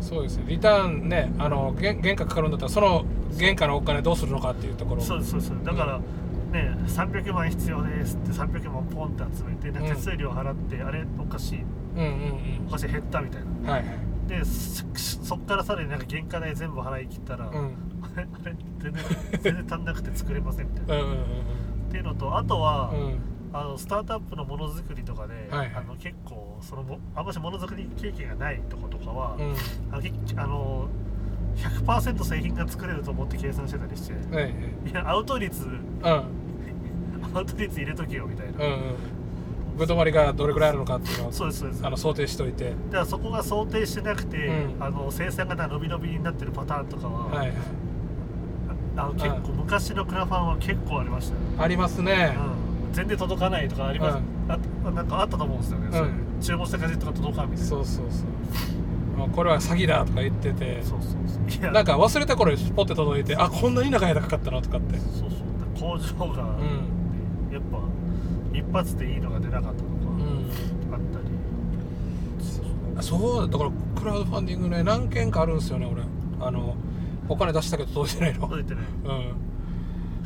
[SPEAKER 1] そうですねリターンねあの原原価かかるんだったらその原価のお金どうするのかっていうところ。
[SPEAKER 2] そうそうです。だから、ね300万必要ですって300万ポンって集めて手数料払って、あれおかしい。
[SPEAKER 1] うんうん
[SPEAKER 2] おかしい減ったみたいな。
[SPEAKER 1] うんはいはい。
[SPEAKER 2] でそそっからさらになんか原価代全部払い切ったら、
[SPEAKER 1] うん。
[SPEAKER 2] あれあれ全然全然足んなくて作れませんみたいな、
[SPEAKER 1] うんうん
[SPEAKER 2] っていうのとあとは、あのスタートアップのものづくりとかで、
[SPEAKER 1] はいはい。
[SPEAKER 2] あの結構そのもあんましものづくり経験がないとことかは、
[SPEAKER 1] うん。
[SPEAKER 2] あのけあの100%製品が作れると思って計算してたりして、
[SPEAKER 1] はいはい。
[SPEAKER 2] いやアウト率
[SPEAKER 1] うん。
[SPEAKER 2] アウト率入れとけよみたいな、
[SPEAKER 1] うんうんぶどまりがどれぐらいあるのかっていうのを
[SPEAKER 2] そうですそうです。
[SPEAKER 1] あの想定しといて。
[SPEAKER 2] だからそこが想定してなくて、
[SPEAKER 1] うん。
[SPEAKER 2] あの生産が伸び伸びになってるパターンとかは、
[SPEAKER 1] はいはい
[SPEAKER 2] あの結構昔のクラファンは結構ありましたよ、
[SPEAKER 1] ありますね。
[SPEAKER 2] うん、全然届かないとかあります、あなんかあったと思うんですよね、ういう注文したガジェットが届かんみたいな。
[SPEAKER 1] そうそうそう。もうこれは詐欺だとか言ってて。
[SPEAKER 2] そうそうそう。いや。
[SPEAKER 1] なんか忘れた頃にポッて届いてあこんなに長い間かかったのとかって。
[SPEAKER 2] そうそう。工場が、
[SPEAKER 1] うん。
[SPEAKER 2] やっぱ一発でいいのが出なかったとか
[SPEAKER 1] うん。
[SPEAKER 2] あったり、
[SPEAKER 1] あそうだ。だからクラウドファンディングね何件かあるんですよね俺。あのお金出したけど届いてないの。
[SPEAKER 2] 届いてない。
[SPEAKER 1] うん。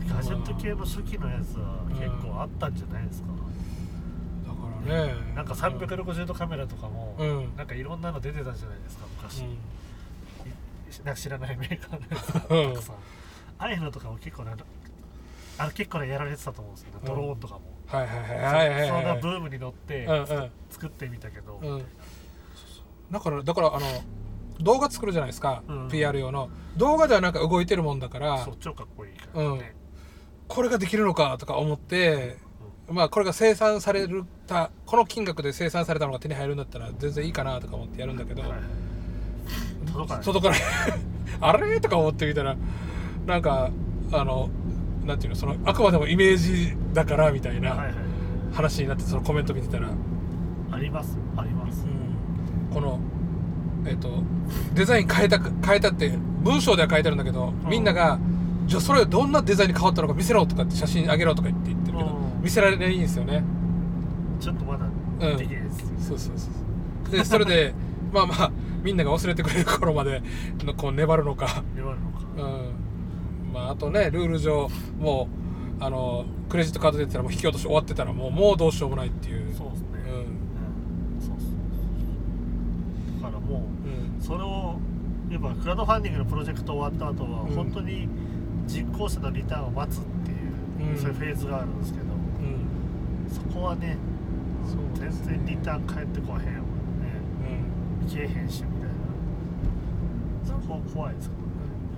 [SPEAKER 2] ガジェット系の初期のやつは結構あったんじゃないですか、
[SPEAKER 1] だからね。
[SPEAKER 2] なんか360度カメラとかも、
[SPEAKER 1] うん。
[SPEAKER 2] なんかいろんなの出てたじゃないですか昔、
[SPEAKER 1] うん。
[SPEAKER 2] なんか知らないメーカーのやつが。
[SPEAKER 1] うん。
[SPEAKER 2] たくさんああいうのとかも結構ねあれ結構ねやられてたと思うんですよね。ドローンとかも、
[SPEAKER 1] はいはいはいはいはい
[SPEAKER 2] そんな
[SPEAKER 1] はい
[SPEAKER 2] ブームに乗って、作ってみたけど、
[SPEAKER 1] うん。だからだからあの動画作るじゃないですか、
[SPEAKER 2] うん。
[SPEAKER 1] PR 用の。動画ではなんか動いてるもんだから
[SPEAKER 2] そう超かっこいいからね、
[SPEAKER 1] これができるのかとか思って、まあこれが生産されるたこの金額で生産されたのが手に入るんだったら全然いいかなとか思ってやるんだけど、
[SPEAKER 2] はいはい。届かない。
[SPEAKER 1] 届かない。あれ？とか思ってみたらなんかあのなんていうのそのあくまでもイメージだからみたいな話になってそのコメント見てたら、
[SPEAKER 2] ありますあります、
[SPEAKER 1] このえっ、とデザイン変えた変えたって文章では書いてあるんだけど、
[SPEAKER 2] ん。
[SPEAKER 1] みんながじゃあそれどんなデザインに変わったのか見せろとかって写真あげろとか言って言ってるけど、
[SPEAKER 2] うん。
[SPEAKER 1] 見せられないんですよね。
[SPEAKER 2] ちょっとまだ
[SPEAKER 1] うん。
[SPEAKER 2] できないです、
[SPEAKER 1] そうそうそう。でそれで まあまあみんなが忘れてくれる頃までのこう粘るのか。
[SPEAKER 2] 粘るのか。
[SPEAKER 1] うん。まああとねルール上もうあのクレジットカードで言ったらもう引き落とし終わってたらもうもうどうしようもないっていう。
[SPEAKER 2] そうですね、
[SPEAKER 1] うん
[SPEAKER 2] うんそうそうだからも
[SPEAKER 1] うん
[SPEAKER 2] うそれをやっぱクラウドファンディングのプロジェクト終わった後は
[SPEAKER 1] うん。
[SPEAKER 2] 本当に実行者のリターンを待つっていう、
[SPEAKER 1] うん。
[SPEAKER 2] そういうフェーズがあるんですけど
[SPEAKER 1] うん
[SPEAKER 2] そこはね全然リターン返ってこへんわね
[SPEAKER 1] うん。
[SPEAKER 2] 消えへんしみたいな。そこ怖いですけ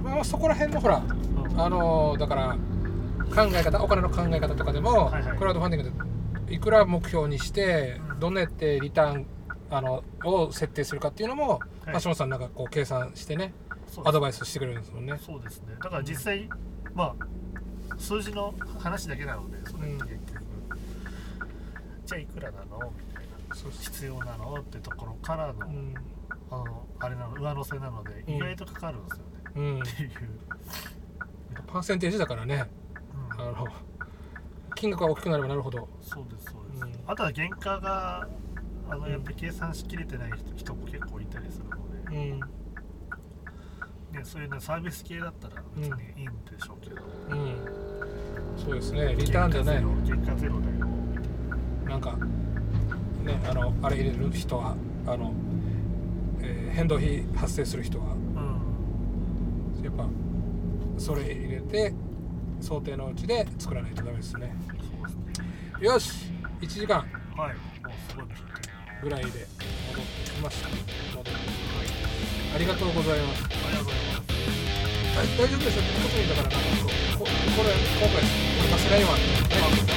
[SPEAKER 1] まあそこら辺のほら
[SPEAKER 2] どね、
[SPEAKER 1] あのだから考え方お金の考え方とかでも、
[SPEAKER 2] はいはい。
[SPEAKER 1] クラウドファンディングでいくら目標にして
[SPEAKER 2] うん。
[SPEAKER 1] どんなやってリターンあのを設定するかっていうのも、
[SPEAKER 2] い。
[SPEAKER 1] 橋本さんなんかこう計算してねアドバイスしてくれるんですもんね。
[SPEAKER 2] そうですね。だから実際まあ数字の話だけなのでそれって結局、じゃあいくらなのみたいな。
[SPEAKER 1] そうそ
[SPEAKER 2] 必要なのってところからの,、あのあれなの上乗せなので
[SPEAKER 1] うん。
[SPEAKER 2] 意外とかかるんですよね、
[SPEAKER 1] うん。
[SPEAKER 2] っていう、
[SPEAKER 1] パーセンテージだからね。あ
[SPEAKER 2] うん。
[SPEAKER 1] の金額が大きくなればなるほど。
[SPEAKER 2] そうですそうです、
[SPEAKER 1] うん。
[SPEAKER 2] あとは原価があの
[SPEAKER 1] うん。
[SPEAKER 2] やっぱり計算しきれてない人人も結構いたりするので、
[SPEAKER 1] うん。
[SPEAKER 2] ね、そういうのサービス系だったら別にいいんでしょうけど、
[SPEAKER 1] うん。そうですね。リターンでね
[SPEAKER 2] 原価ゼロだよ。
[SPEAKER 1] なんかねあのあれ入れる人はあの、えー変動費発生する人は。
[SPEAKER 2] うん。
[SPEAKER 1] やっぱそれ入れて想定のうちで作らないとダメですね。
[SPEAKER 2] そうですね。
[SPEAKER 1] よし！1時間。
[SPEAKER 2] はい。もうすごい
[SPEAKER 1] ぐらいで戻ってきました。戻ってありがとうございます。
[SPEAKER 2] ありがとうございます
[SPEAKER 1] 大大丈夫でしょ特にだからなんかこここれ今回これ出せないわね